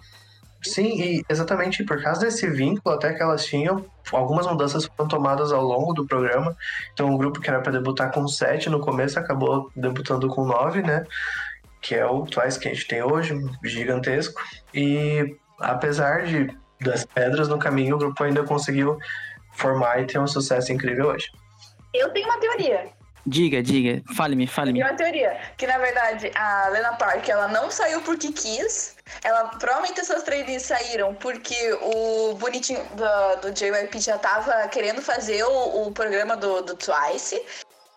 Sim, e exatamente por causa desse vínculo até que elas tinham, algumas mudanças foram tomadas ao longo do programa. Então o grupo que era para debutar com sete no começo acabou debutando com nove, né? Que é o Twice que a gente tem hoje, gigantesco. E apesar de das pedras no caminho, o grupo ainda conseguiu formar e ter um sucesso incrível hoje. Eu tenho uma teoria. Diga, diga. Fale-me, fale-me. Tem uma teoria. Que na verdade a Lena Park ela não saiu porque quis. Ela provavelmente essas trainees saíram porque o bonitinho do, do JYP já tava querendo fazer o, o programa do, do Twice.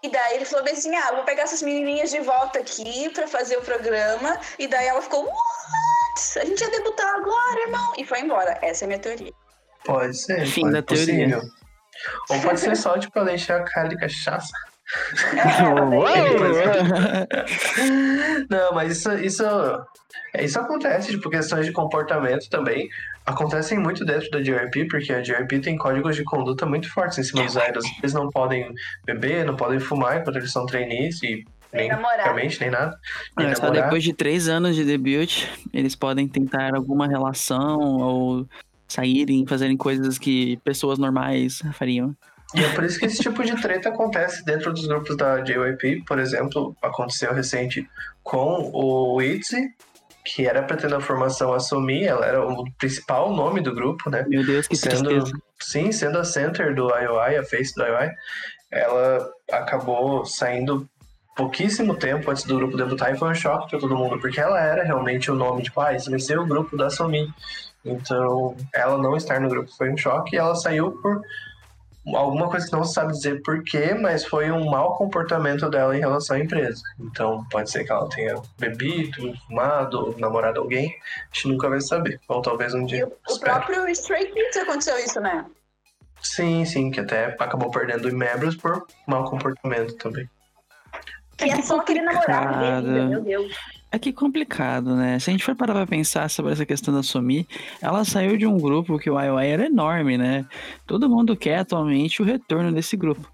E daí ele falou bem assim: ah, vou pegar essas menininhas de volta aqui pra fazer o programa. E daí ela ficou: what? A gente ia debutar agora, irmão. E foi embora. Essa é a minha teoria. Pode ser. Fim pode, da teoria. possível. Ou pode ser só, tipo, ela encher a cara de cachaça. Não, mas isso, isso, isso acontece, tipo, questões de comportamento também. Acontecem muito dentro da JYP, porque a JYP tem códigos de conduta muito fortes em cima dos idols. Eles não podem beber, não podem fumar enquanto eles são trainees, e Nem praticamente, nem nada. Nem É, só depois de três anos de debut, eles podem tentar alguma relação ou saírem, fazerem coisas que pessoas normais fariam. E é por isso que esse tipo de treta acontece dentro dos grupos da JYP. Por exemplo, aconteceu recente com o ITZY, que era pra ter na formação assumir, ela era o principal nome do grupo, né? Meu Deus, que sendo, tristeza. sim, sendo a center do IOI, a face do IOI, ela acabou saindo pouquíssimo tempo antes do grupo debutar e foi um choque pra todo mundo, porque ela era realmente o nome, tipo, ah, esse vai ser o grupo da Sumi. Então, ela não estar no grupo foi um choque e ela saiu por alguma coisa que não se sabe dizer porquê, mas foi um mau comportamento dela em relação à empresa. Então, pode ser que ela tenha bebido, fumado, namorado alguém, a gente nunca vai saber. Ou talvez um E dia. o, o próprio Stray Kids aconteceu isso, né? Sim, sim, que até acabou perdendo membros por mau comportamento também. Que é só aquele namorado dele, meu Deus. É que complicado, né? Se a gente for parar pra pensar sobre essa questão da Sumi, ela saiu de um grupo que o IOI era enorme, né? Todo mundo quer atualmente o retorno desse grupo,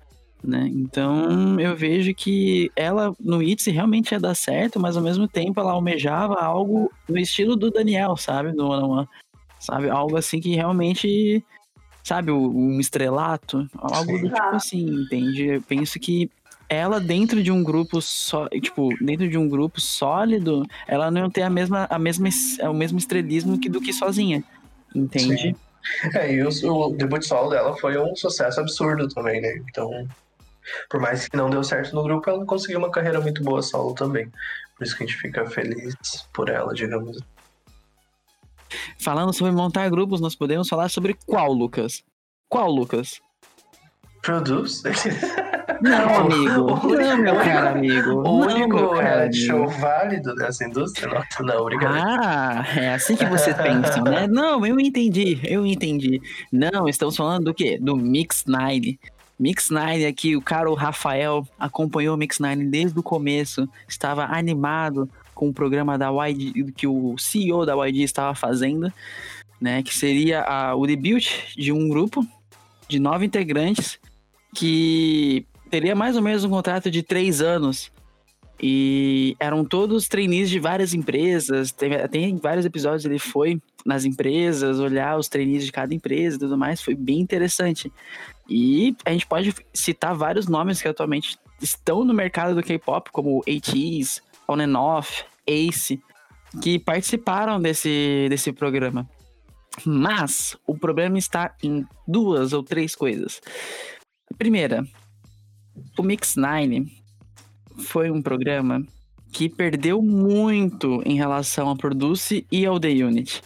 né? Então eu vejo que ela no ITZY realmente ia dar certo, mas ao mesmo tempo ela almejava algo no estilo do Daniel, sabe? Do One on One. Sabe? Algo assim que realmente. Sabe, um estrelato? Algo Sim. do tipo assim, entende? Eu penso que ela dentro de um grupo só, tipo, dentro de um grupo sólido, ela não tem a mesma, a mesma, es- o mesmo estrelismo que do que sozinha. Entende? É, e o, o debut solo dela foi um sucesso absurdo também, né? Então, por mais que não deu certo no grupo, ela conseguiu uma carreira muito boa solo também. Por isso que a gente fica feliz por ela, digamos. Falando sobre montar grupos, nós podemos falar sobre qual, Lucas? Qual, Lucas? Produce? Não, amigo. Não, meu caro amigo. O único reality show válido dessa indústria? Não, não obrigado. Ah, é assim que vocês pensam, né? Não, eu entendi, eu entendi. Não, estamos falando do quê? Do Mix Nine. Mix Nine aqui, o cara, o Rafael, acompanhou o Mix Nine desde o começo, estava animado com o programa da YG, que o CEO da YG estava fazendo, né? Que seria a- o debut de um grupo de nove integrantes que teria mais ou menos um contrato de três anos. E eram todos trainees de várias empresas. Tem, tem vários episódios ele foi nas empresas, olhar os trainees de cada empresa e tudo mais. Foi bem interessante. E a gente pode citar vários nomes que atualmente estão no mercado do K-pop, como ATEEZ, On and Off, Ace, que participaram desse, desse programa. Mas o problema está em duas ou três coisas. Primeira, o Mix Nine foi um programa que perdeu muito em relação ao Produce e ao The Unit.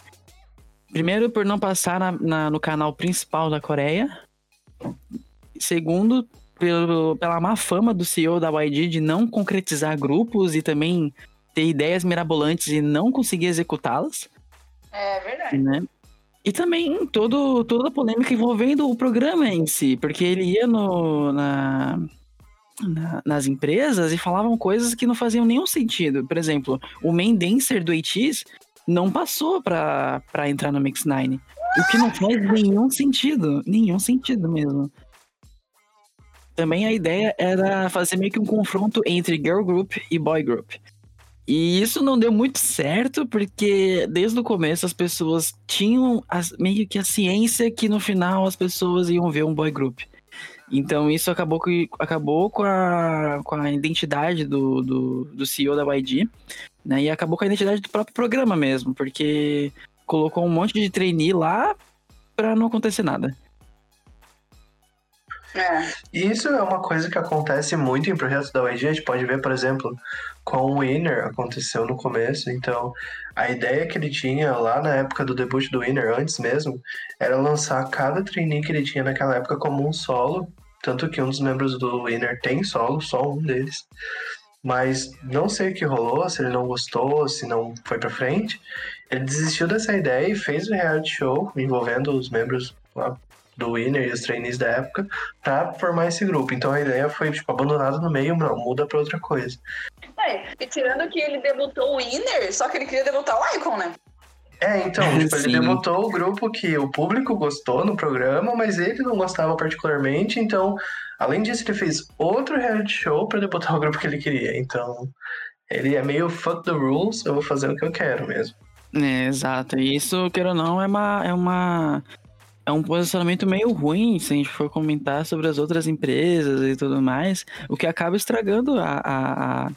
Primeiro, por não passar na- na- no canal principal da Coreia. Segundo, pelo, pela má fama do CEO da YG de não concretizar grupos e também ter ideias mirabolantes e não conseguir executá-las É verdade. né? E também todo, toda a polêmica envolvendo o programa em si, porque ele ia no, na, na- nas empresas e falavam coisas que não faziam nenhum sentido. Por exemplo, o main dancer do ATEEZ não passou pra, pra entrar no Mix 9. O que não faz nenhum sentido. Nenhum sentido mesmo. Também a ideia era fazer meio que um confronto entre girl group e boy group. E isso não deu muito certo, porque desde o começo as pessoas tinham as- meio que a ciência que no final as pessoas iam ver um boy group. Então isso acabou, que, acabou com, a, com a identidade do, do, do CEO da YG, né? E acabou com a identidade do próprio programa mesmo, porque colocou um monte de trainee lá pra não acontecer nada. É. Isso é uma coisa que acontece muito em projetos da YG. A gente pode ver, por exemplo, com o Winner aconteceu no começo. Então, a ideia que ele tinha lá na época do debut do Winner, antes mesmo, era lançar cada trainee que ele tinha naquela época como um solo. Tanto que um dos membros do Winner tem solo, só um deles. Mas não sei o que rolou, se ele não gostou, se não foi pra frente. Ele desistiu dessa ideia e fez o reality show envolvendo os membros lá do Winner e os trainees da época pra formar esse grupo. Então a ideia foi, tipo, abandonada no meio, não, muda pra outra coisa. É, e tirando que ele debutou o Winner, só que ele queria debutar o Icon, né? É, então, tipo, ele debutou o grupo que o público gostou no programa, mas ele não gostava particularmente, então, além disso, ele fez outro reality show pra debutar o grupo que ele queria. Então, ele é meio fuck the rules, eu vou fazer o que eu quero mesmo. É, exato. E isso, queira ou não, é uma, é uma. É um posicionamento meio ruim se a gente for comentar sobre as outras empresas e tudo mais, o que acaba estragando a, a- a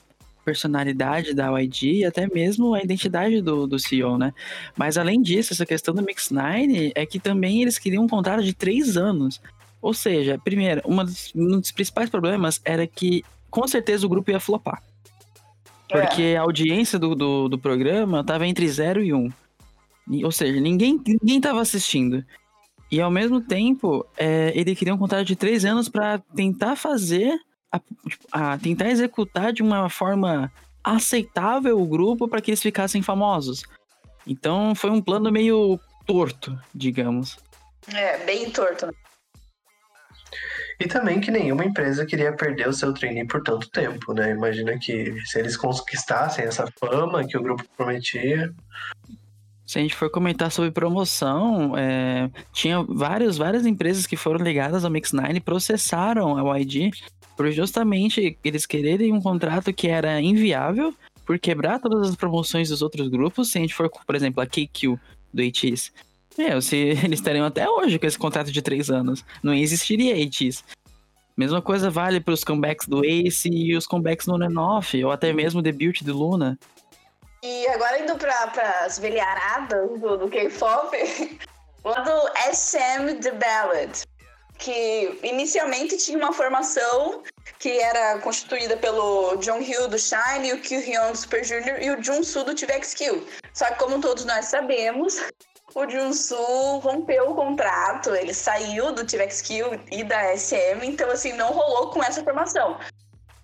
personalidade da YG e até mesmo a identidade do, do CEO, né? Mas além disso, essa questão do Mix Nine é que também eles queriam um contrato de três anos. Ou seja, primeiro, dos, um dos principais problemas era que com certeza o grupo ia flopar. Porque a audiência do, do, do programa tava entre 0 e 1. Um. Ou seja, ninguém, ninguém tava assistindo. E ao mesmo tempo, é, ele queria um contrato de três anos para tentar fazer, a, tipo, a tentar executar de uma forma aceitável o grupo para que eles ficassem famosos. Então foi um plano meio torto, digamos. É, bem torto. né? E também que nenhuma empresa queria perder o seu trainee por tanto tempo, né? Imagina que se eles conquistassem essa fama que o grupo prometia. Se a gente for comentar sobre promoção, é, tinha vários, várias empresas que foram ligadas ao Mix9 processaram a YG por justamente eles quererem um contrato que era inviável por quebrar todas as promoções dos outros grupos. Se a gente for, por exemplo, a KQ do. Meu, se eles estariam até hoje com esse contrato de três anos, não existiria ATEEZ. Mesma coisa vale para os comebacks do Ace e os comebacks no On-Off, ou até mesmo o debut do Luna. E agora indo para as velharadas do, do K-pop, lá do SM The Ballad, que inicialmente tinha uma formação que era constituída pelo Jonghyun do Shine, o Kyuhyun do Super Junior e o Junsu do TVXQ. Só que como todos nós sabemos, o Junsu rompeu o contrato, ele saiu do Kill e da SM, então assim, não rolou com essa formação.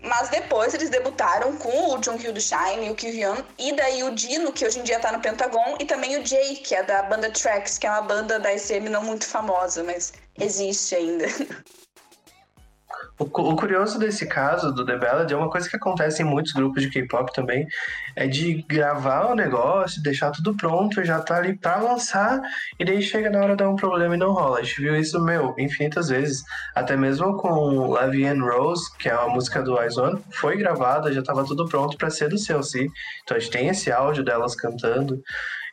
Mas depois eles debutaram com o Jungkook do Shine o Kyuhyun, e daí o Dino, que hoje em dia tá no Pentagon, e também o Jay, que é da banda Tracks, que é uma banda da SM não muito famosa, mas existe ainda. O, o, curioso desse caso do The Ballad é uma coisa que acontece em muitos grupos de K-pop também, é de gravar o negócio, deixar tudo pronto, já tá ali pra lançar, e daí chega na hora de dar um problema e não rola. A gente viu isso, meu, infinitas vezes. Até mesmo com Lavienne Rose, que é uma música do One, foi gravada, já tava tudo pronto para ser do CLC. Então a gente tem esse áudio delas cantando.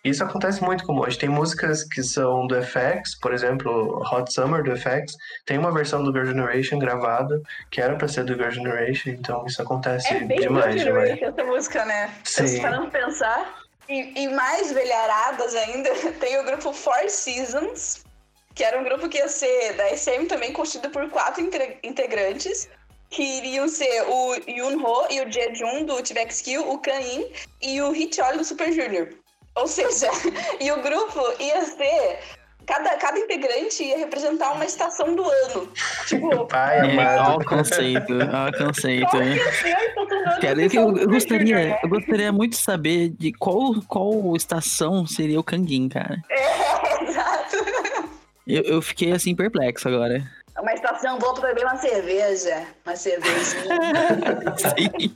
Isso acontece muito com hoje. Tem músicas que são do FX, por exemplo, Hot Summer do FX, tem uma versão do Girl Generation gravada, que era pra ser do Girl Generation, então isso acontece é bem demais. Girl Generation essa música, né? Sim. Parando pensar. E, e mais velharadas ainda, tem o grupo Four Seasons, que era um grupo que ia ser da SM também, constituído por quatro integrantes que iriam ser o Yunho e o Jejun do T-Vex Kill, o Kain e o Hitcholi do Super Junior. Ou seja, e o grupo ia ser. Cada, cada integrante ia representar uma estação do ano. Tipo. Pai, É, amado. ó o conceito, ó o conceito, qual hein? ia ser a estação do ano Cara, do eu, eu, eu gostaria, eu gostaria muito de saber de qual, qual estação seria o Kanguin, cara. É, exato. Eu, eu fiquei assim perplexo agora. Uma estação boa pra beber uma cerveja. Uma cervejinha. Sim.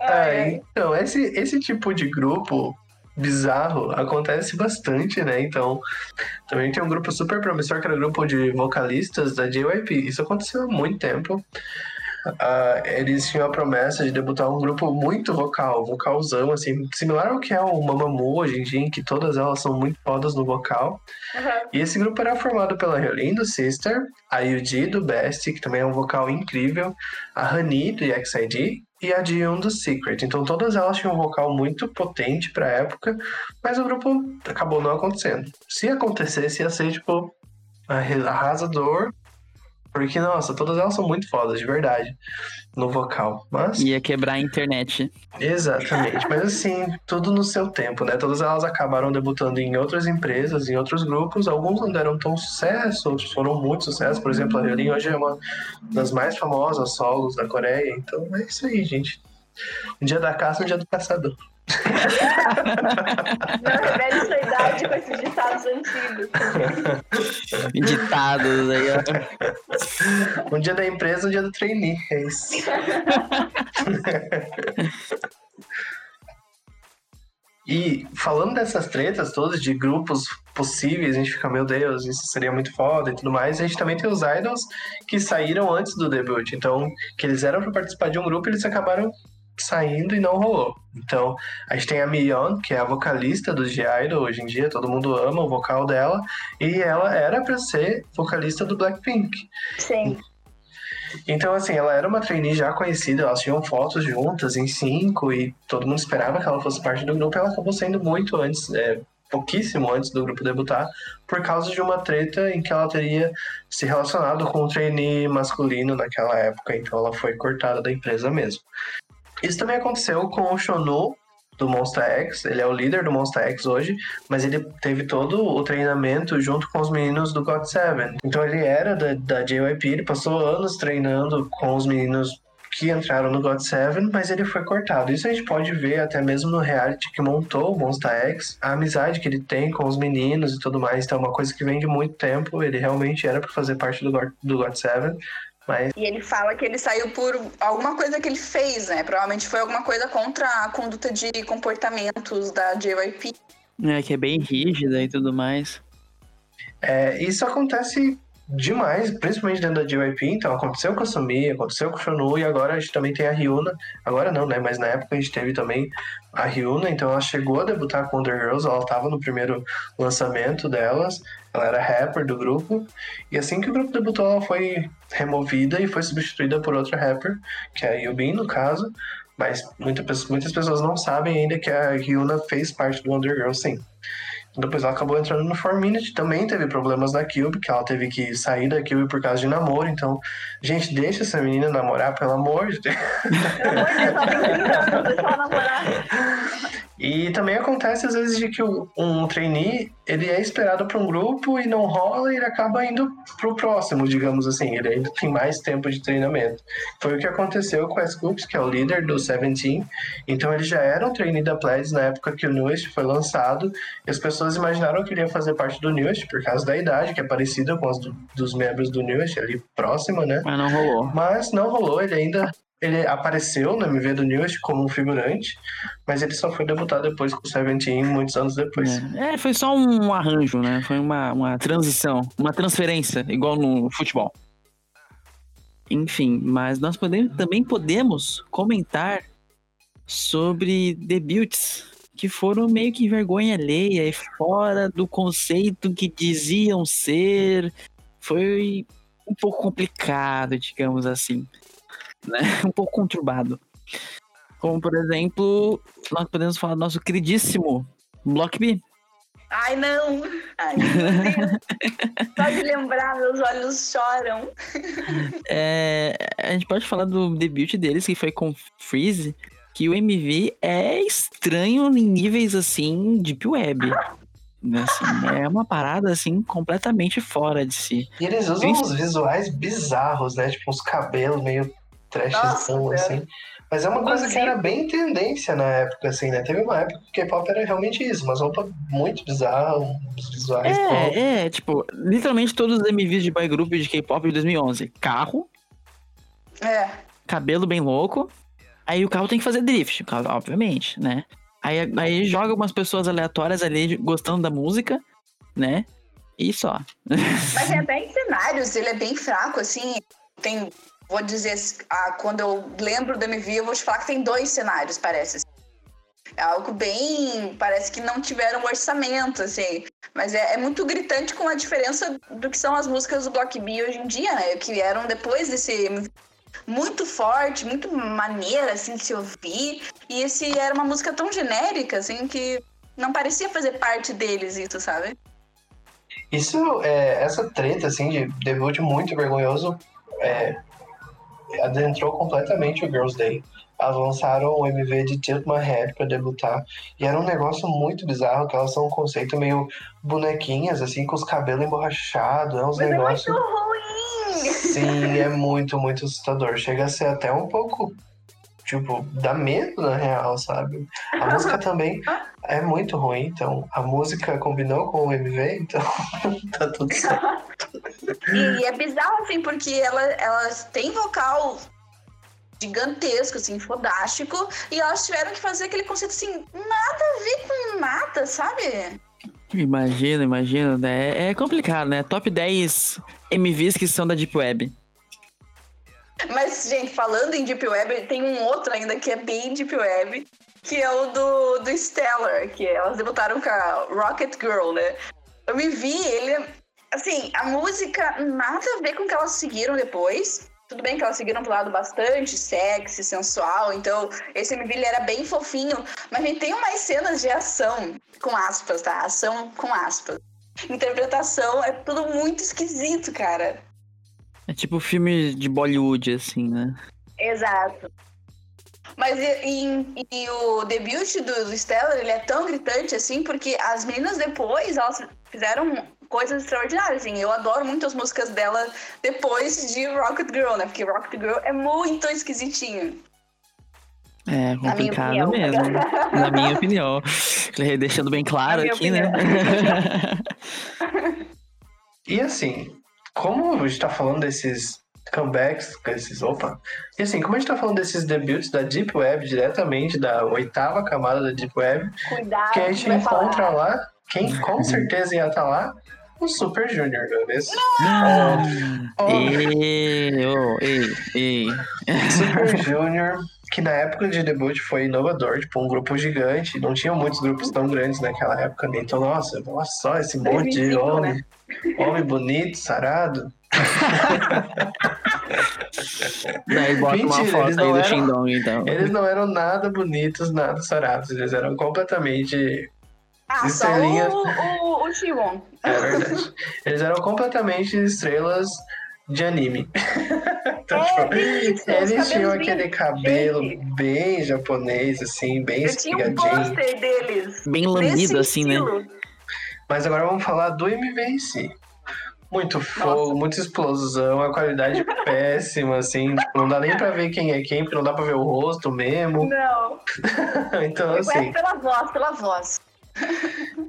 É, então, esse, esse tipo de grupo bizarro acontece bastante, né? Então, também tem um grupo super promissor que era o grupo de vocalistas da JYP. Isso aconteceu há muito tempo. Ah, eles tinham a promessa de debutar um grupo muito vocal, vocalzão, assim, similar ao que é o Mamamoo hoje em dia, em que todas elas são muito fodas no vocal. Uhum. E esse grupo era formado pela Hyolyn do Sister, a Yuji do Best, que também é um vocal incrível, a Hani do EXID e a Jiyoon do Secret. Então todas elas tinham um vocal muito potente pra época, mas o grupo acabou não acontecendo. Se acontecesse, ia ser tipo arrasador, porque nossa, todas elas são muito fodas, de verdade, no vocal. Mas Ia quebrar a internet. Exatamente, mas assim, tudo no seu tempo, né? Todas elas acabaram debutando em outras empresas, em outros grupos. Alguns não deram tão sucesso, outros foram muito sucesso. Por exemplo, a Hyolyn hoje é uma das mais famosas solos da Coreia. Então é isso aí, gente. Um dia da caça, um dia do caçador. Não revele sua idade com esses ditados antigos. Ditados aí, ó. Um dia da empresa, um dia do trainee. É isso. E falando dessas tretas todas de grupos possíveis, a gente fica, meu Deus, isso seria muito foda e tudo mais. A gente também tem os idols que saíram antes do debut. Então, que eles eram para participar de um grupo, eles acabaram saindo e não rolou. Então, a gente tem a Miyeon, que é a vocalista do G-Idol hoje em dia, todo mundo ama o vocal dela, e ela era para ser vocalista do Blackpink. Sim. Então, assim, ela era uma trainee já conhecida, elas tinham fotos juntas em cinco e todo mundo esperava que ela fosse parte do grupo. Ela acabou sendo muito antes, é, pouquíssimo antes do grupo debutar, por causa de uma treta em que ela teria se relacionado com um trainee masculino naquela época. Então, ela foi cortada da empresa mesmo. Isso também aconteceu com o Shonu do Monster X, ele é o líder do Monster X hoje, mas ele teve todo o treinamento junto com os meninos do God Seven. Então ele era da, da JYP, ele passou anos treinando com os meninos que entraram no God Seven, mas ele foi cortado. Isso a gente pode ver até mesmo no reality que montou o Monster X, a amizade que ele tem com os meninos e tudo mais. Então é uma coisa que vem de muito tempo. Ele realmente era para fazer parte do God, do God Seven, mas E ele fala que ele saiu por alguma coisa que ele fez, né? Provavelmente foi alguma coisa contra a conduta de comportamentos da JYP. É, que é bem rígida e tudo mais. É, isso acontece demais, principalmente dentro da JYP. Então, aconteceu com a Sumi, aconteceu com o Shonu, e agora a gente também tem a Ryuna. Agora não, né? Mas na época a gente teve também a Ryuna, então ela chegou a debutar com Wonder Girls, ela estava no primeiro lançamento delas, ela era rapper do grupo, e assim que o grupo debutou, ela foi removida e foi substituída por outra rapper, que é a Yubin, no caso. Mas muita, muitas pessoas não sabem ainda que a Ryuna fez parte do Wonder Girls, sim. Depois ela acabou entrando no 4 Minute, também teve problemas na Cube, que ela teve que sair da Cube por causa de namoro. Então, gente, deixa essa menina namorar, pelo amor de Deus. Pelo amor de Deus, ela tem 30 anos, deixa ela namorar. E também acontece às vezes de que um trainee ele é esperado para um grupo e não rola e ele acaba indo para o próximo, digamos assim. Ele ainda tem mais tempo de treinamento. Foi o que aconteceu com o S. Coops, que é o líder do Seventeen. Então ele já era um trainee da Pledge na época que o Newest foi lançado. E as pessoas imaginaram que ele ia fazer parte do Newest por causa da idade, que é parecida com as do, dos membros do Newest, ali próxima, né? Mas não rolou. Mas não rolou, ele ainda ele apareceu no MV do Newest como um figurante, mas ele só foi debutar depois com o Seventeen, muitos anos depois. É, é, foi só um arranjo, né? Foi uma, uma transição, uma transferência, igual no futebol. Enfim, mas nós podemos, também podemos comentar sobre debuts que foram meio que vergonha alheia e fora do conceito que diziam ser. Foi um pouco complicado, digamos assim né? Um pouco conturbado. Como, por exemplo, nós podemos falar do nosso queridíssimo Block B. Ai, não! Ai! Só de lembrar, meus olhos choram. É, a gente pode falar do debut deles, que foi com Freeze, que o MV é estranho em níveis, assim, Deep Web. Assim, é uma parada, assim, completamente fora de si. E eles usam uns visuais bizarros, né? Tipo, uns cabelos meio trashzão, assim. Mas é uma coisa que era bem tendência na época, assim, né? Teve uma época que o K-pop era realmente isso, umas roupas muito bizarras, uns visuais. É, é, tipo, literalmente todos os MVs de boy group de K-pop de 2011. Carro. É. Cabelo bem louco. Aí o carro tem que fazer drift, obviamente, né? Aí, aí joga umas pessoas aleatórias ali gostando da música, né? E só. Mas é até em cenários, ele é bem fraco, assim. Tem vou dizer, ah, quando eu lembro do MV, eu vou te falar que tem dois cenários, parece. É algo bem. Parece que não tiveram orçamento, assim. Mas é, é, muito gritante com a diferença do que são as músicas do Block B hoje em dia, né? Que vieram depois desse. Muito forte, muito maneira, assim, de se ouvir. E esse era uma música tão genérica, assim, que não parecia fazer parte deles, isso, sabe? Isso, é, essa treta, assim, de debut muito vergonhoso, é, adentrou completamente o Girls' Day. Avançaram o MV de Tilt My Head pra debutar. E era um negócio muito bizarro, que elas são um conceito meio bonequinhas, assim, com os cabelos emborrachados. É uns Mas negócios. É muito ruim! Sim, é muito, muito assustador. Chega a ser até um pouco tipo, dá medo na real, sabe? A música também é muito ruim, então a música combinou com o MV, então tá tudo certo. e, é bizarro, assim, porque ela, elas têm vocal gigantesco, assim, fodástico, e elas tiveram que fazer aquele conceito assim, nada a ver com nada, sabe? Imagina, imagina, né? É complicado, né? Top 10 MVs que são da Deep Web. Gente, falando em Deep Web, tem um outro ainda que é bem Deep Web, que é o do, do Stellar, que elas debutaram com a Rocket Girl, né? Eu me vi, ele. Assim, a música nada a ver com o que elas seguiram depois. Tudo bem que elas seguiram pro lado bastante sexy, sensual, então esse MV ele era bem fofinho, mas a gente tem umas cenas de ação, com aspas, tá? Ação com aspas. Interpretação é tudo muito esquisito, cara. É tipo filme de Bollywood, assim, né? Exato. Mas e, e, e o debut do, do Stellar, ele é tão gritante assim, porque as meninas depois, elas fizeram coisas extraordinárias, assim. Eu adoro muito as músicas dela depois de Rocket Girl, né? Porque Rocket Girl é muito esquisitinho. É complicado mesmo, na minha opinião. Deixando bem claro aqui, né? opinião. né? e assim, como a gente tá falando desses comebacks, esses, opa, e assim, como a gente tá falando desses debuts da Deep Web, diretamente da oitava camada da Deep Web, Cuidado, que a gente encontra falar. lá, quem com certeza ia estar tá lá, o Super Junior, não é mesmo? Oh, oh. Ei, oh, ei, ei. Super Junior, que na época de debut foi inovador, tipo, um grupo gigante, não tinha muitos grupos tão grandes naquela época, né? Então, nossa, olha só esse monte de homem, né? Homem bonito, sarado. Daí bota Mentira, uma foto aí do Shindong, então. Eles não eram nada bonitos, nada sarados, eles eram completamente ah, estrelinhas. só o, o, o É verdade. Eles eram completamente estrelas de anime. Então, É, tipo, bem eles tinham aquele bem- cabelo gente. bem japonês, assim, bem Eu tinha um espigadinho. deles. Bem lambido, assim, né? Mas agora vamos falar do MV em si. Muito fogo, muita explosão, a qualidade péssima, assim, tipo, não dá nem pra ver quem é quem, porque não dá pra ver o rosto mesmo. Não, Então, eu assim, conheço pela voz, pela voz.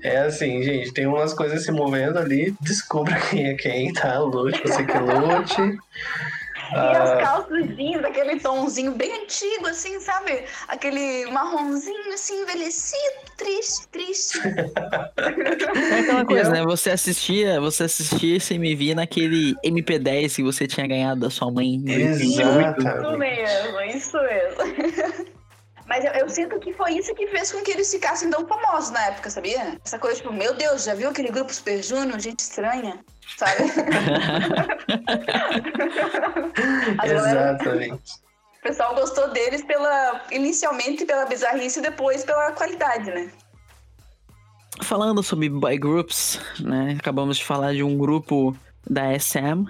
é assim, gente, tem umas coisas se movendo ali, descubra quem é quem, tá? Lute, você que lute. E Ah, as calças jeans, aquele tomzinho bem antigo, assim, sabe? Aquele marronzinho, assim, envelhecido, triste, triste. É aquela coisa, né? Você assistia, você assistia esse MV naquele MP10 que você tinha ganhado da sua mãe. 88. Isso mesmo, isso mesmo. Mas eu, eu sinto que foi isso que fez com que eles ficassem tão famosos na época, sabia? Essa coisa, tipo, meu Deus, já viu aquele grupo Super Junior? Gente estranha, sabe? Exatamente. o pessoal gostou deles pela, inicialmente pela bizarrice e depois pela qualidade, né? Falando sobre boy groups, né? Acabamos de falar de um grupo da SM,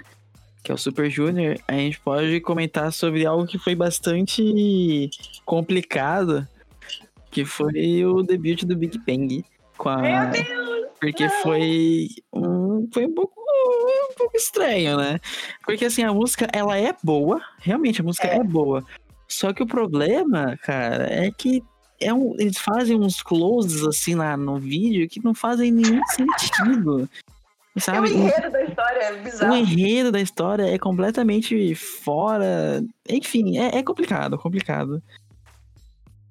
que é o Super Junior. A gente pode comentar sobre algo que foi bastante complicado, que foi o debut do Big Bang. Com a... Meu Deus! Porque foi um, foi um pouco, um pouco estranho, né? Porque assim, a música, ela é boa, realmente a música é, É. boa. Só que o problema, cara, é que é um, eles fazem uns closes assim lá no vídeo que não fazem nenhum sentido. É o Sabe? enredo da história, é O bizarro. enredo da história é completamente fora. Enfim, é, é complicado, complicado.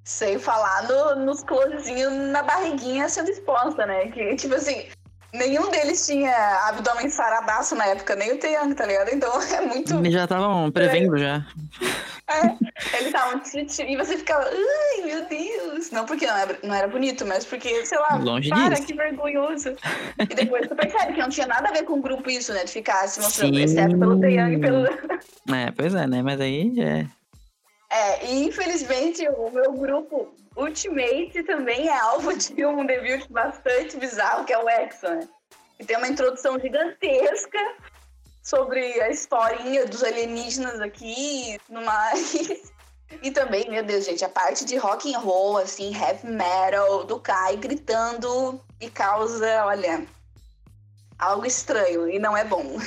Sem falar no, nos closezinhos na barriguinha sendo exposta, né? Que, tipo assim, nenhum deles tinha abdômen saradaço na época, nem o Taeyang, tá ligado? Então é muito. Eles já estavam prevendo já. É, eles estavam. E você ficava, ai meu Deus! Não porque não era, não era bonito, mas porque, sei lá, Longe para, disso. que vergonhoso. E depois tu percebe que não tinha nada a ver com o grupo isso, né? De ficar se mostrando, Sim. exceto pelo Taeyang e pelo. É, pois é, né? Mas aí é. É, e infelizmente o meu grupo Ultimate também é alvo de um debut bastante bizarro, que é o EXO, né? E tem uma introdução gigantesca sobre a historinha dos alienígenas aqui e tudo mais. E também, meu Deus, gente, a parte de rock and roll, assim, heavy metal, do Kai gritando e causa, olha, algo estranho e não é bom.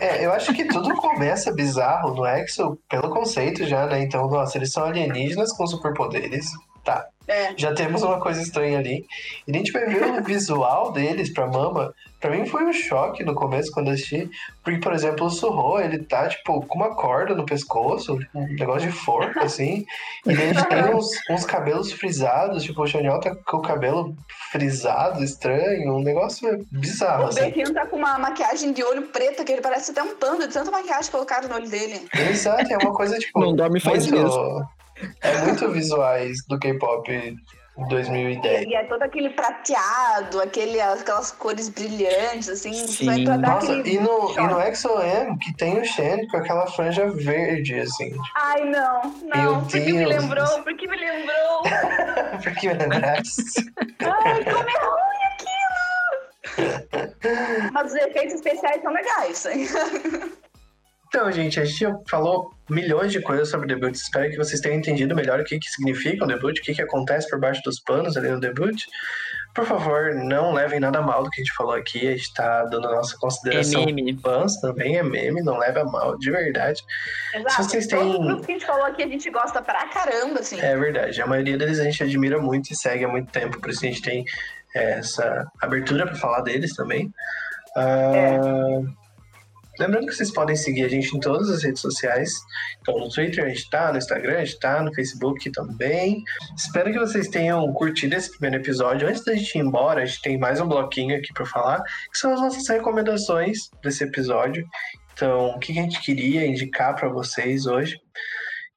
É, eu acho que tudo começa bizarro no Exo pelo conceito já, né? Então, nossa, eles são alienígenas com superpoderes. Tá. É. Já temos uma coisa estranha ali. E a gente vai ver o visual deles pra Mama. Pra mim foi um choque no começo quando eu assisti. Porque, por exemplo, o Surro, ele tá, tipo, com uma corda no pescoço, um negócio de forca, assim. E daí ele tem uns, uns cabelos frisados, tipo, o Chanel tá com o cabelo frisado, estranho, um negócio bizarro, O assim. Bequinho tá com uma maquiagem de olho preta que ele parece até um panda de tanta maquiagem colocada no olho dele. Exato, é uma coisa, tipo. Não dorme faz muito, É muito visuais do K-pop 2010. E é todo aquele prateado, aquele, aquelas cores brilhantes, assim, Sim. Nossa, aquele. e no, e no EXO-M, que tem o Shen com aquela franja verde, assim. Ai, não, não, Meu porque me Deus. lembrou, porque me lembrou. Por que me lembrasse? Ai, como é ruim aquilo! Mas os efeitos especiais são legais. Então, gente, a gente falou milhões de coisas sobre o debut. Espero que vocês tenham entendido melhor o que, que significa o debut, o que, que acontece por baixo dos panos ali no debut. Por favor, não levem nada mal do que a gente falou aqui. A gente tá dando a nossa É consideração. meme. Fãs também é meme, não leva a mal, de verdade. Exato. Se vocês Todos têm- os grupos que a gente falou aqui, a gente gosta pra caramba, assim. É verdade. A maioria deles a gente admira muito e segue há muito tempo, por isso a gente tem é, essa abertura para falar deles também. Ah, Lembrando que vocês podem seguir a gente em todas as redes sociais. Então, no Twitter a gente tá, no Instagram a gente tá, no Facebook também. Espero que vocês tenham curtido esse primeiro episódio. Antes da gente ir embora, a gente tem mais um bloquinho aqui para falar, que são as nossas recomendações desse episódio. Então, o que a gente queria indicar para vocês hoje.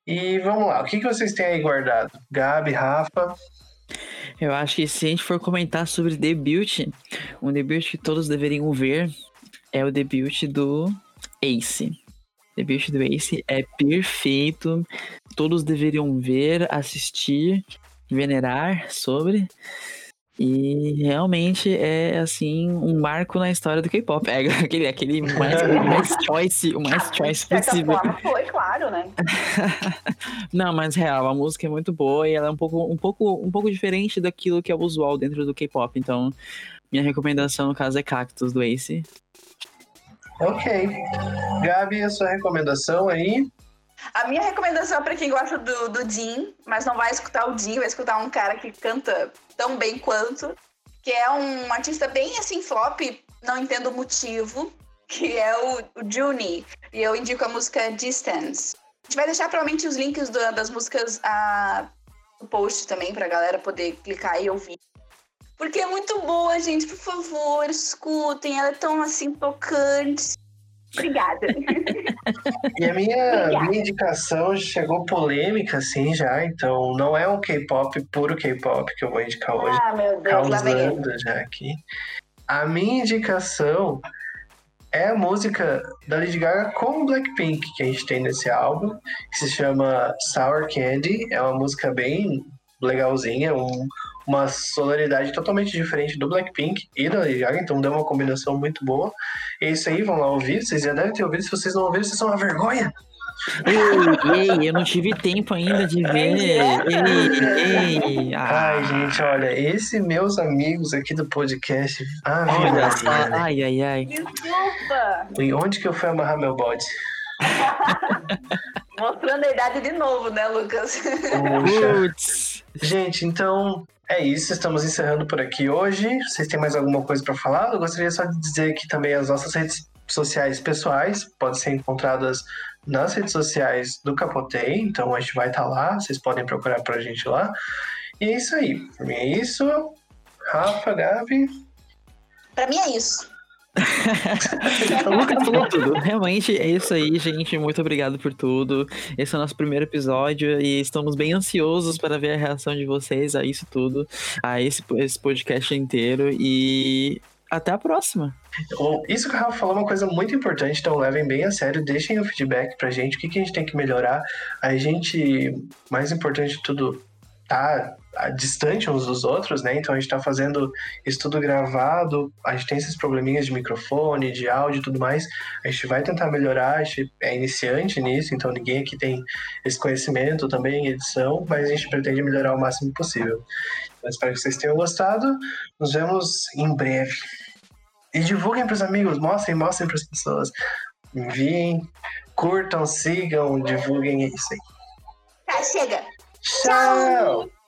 E vamos lá, o que, vocês têm aí guardado? Gabi, Rafa, Eu acho que se a gente for comentar sobre debut, um debut que todos deveriam ver é o debut do Ace. O debut do Ace é perfeito, todos deveriam ver, assistir, venerar sobre. E realmente é assim um marco na história do K-pop. É aquele, aquele mais, mais choice, o mais choice possível. foi, claro, né? Não, mas real, a música é muito boa e ela é um pouco, um pouco, um pouco diferente daquilo que é usual dentro do K-pop. Então, minha recomendação no caso é Cactus do Ace. Ok. Gabi, a sua recomendação aí? A minha recomendação é pra quem gosta do, do Jin, mas não vai escutar o Jin, vai escutar um cara que canta tão bem quanto, que é um artista bem assim flop, não entendo o motivo, que é o, o Juni. E eu indico a música Distance. A gente vai deixar provavelmente os links do- das músicas ah, no post também pra galera poder clicar e ouvir. Porque é muito boa, gente. Por favor, escutem. Ela é tão assim tocante. Obrigada. E a minha, Obrigada. minha indicação chegou polêmica, assim, já. Então, não é um K-pop, puro K-pop que eu vou indicar hoje. ah, meu Deus, causando já aqui. A minha indicação é a música da Lady Gaga com Blackpink que a gente tem nesse álbum, que se chama Sour Candy. É uma música bem legalzinha, um- uma sonoridade totalmente diferente do Blackpink e da Lady Gaga, então deu uma combinação muito boa. É isso aí, vão lá ouvir. Vocês já devem ter ouvido, se vocês não ouviram, vocês são uma vergonha. Ei, ei, eu não tive tempo ainda de ver. Ei, ei. Ah, Ai, gente, olha, esse meus amigos aqui do podcast. Ah, olha só. vida, Ai, ai, ai. Desculpa. E onde que eu fui amarrar meu bode? Mostrando a idade de novo, né, Lucas? Gente, então é isso. Estamos encerrando por aqui hoje. Vocês têm mais alguma coisa para falar? Eu gostaria só de dizer que também as nossas redes sociais pessoais podem ser encontradas nas redes sociais do Capotei. Então a gente vai estar lá. Vocês podem procurar pra gente lá. E é isso aí. Por mim é isso. Rafa, Gabi. pra mim é isso. O Lucas falou tudo. Realmente é isso aí, gente. Muito obrigado por tudo. Esse é o nosso primeiro episódio e estamos bem ansiosos para ver a reação de vocês a isso tudo, a esse, esse podcast inteiro. E até a próxima. O- Isso que o Rafa falou é uma coisa muito importante, então levem bem a sério, deixem o feedback pra gente, o que, que a gente tem que melhorar. A gente, mais importante de tudo, tá distante uns dos outros, né? Então a gente tá fazendo isso tudo gravado, a gente tem esses probleminhas de microfone, de áudio e tudo mais. A gente vai tentar melhorar, a gente é iniciante nisso, então ninguém aqui tem esse conhecimento também em edição, mas a gente pretende melhorar o máximo possível. Então, espero que vocês tenham gostado. Nos vemos em breve. E divulguem pros amigos, mostrem, mostrem pras pessoas. Enviem, curtam, sigam, divulguem, é isso aí. Tá, chega. Tchau!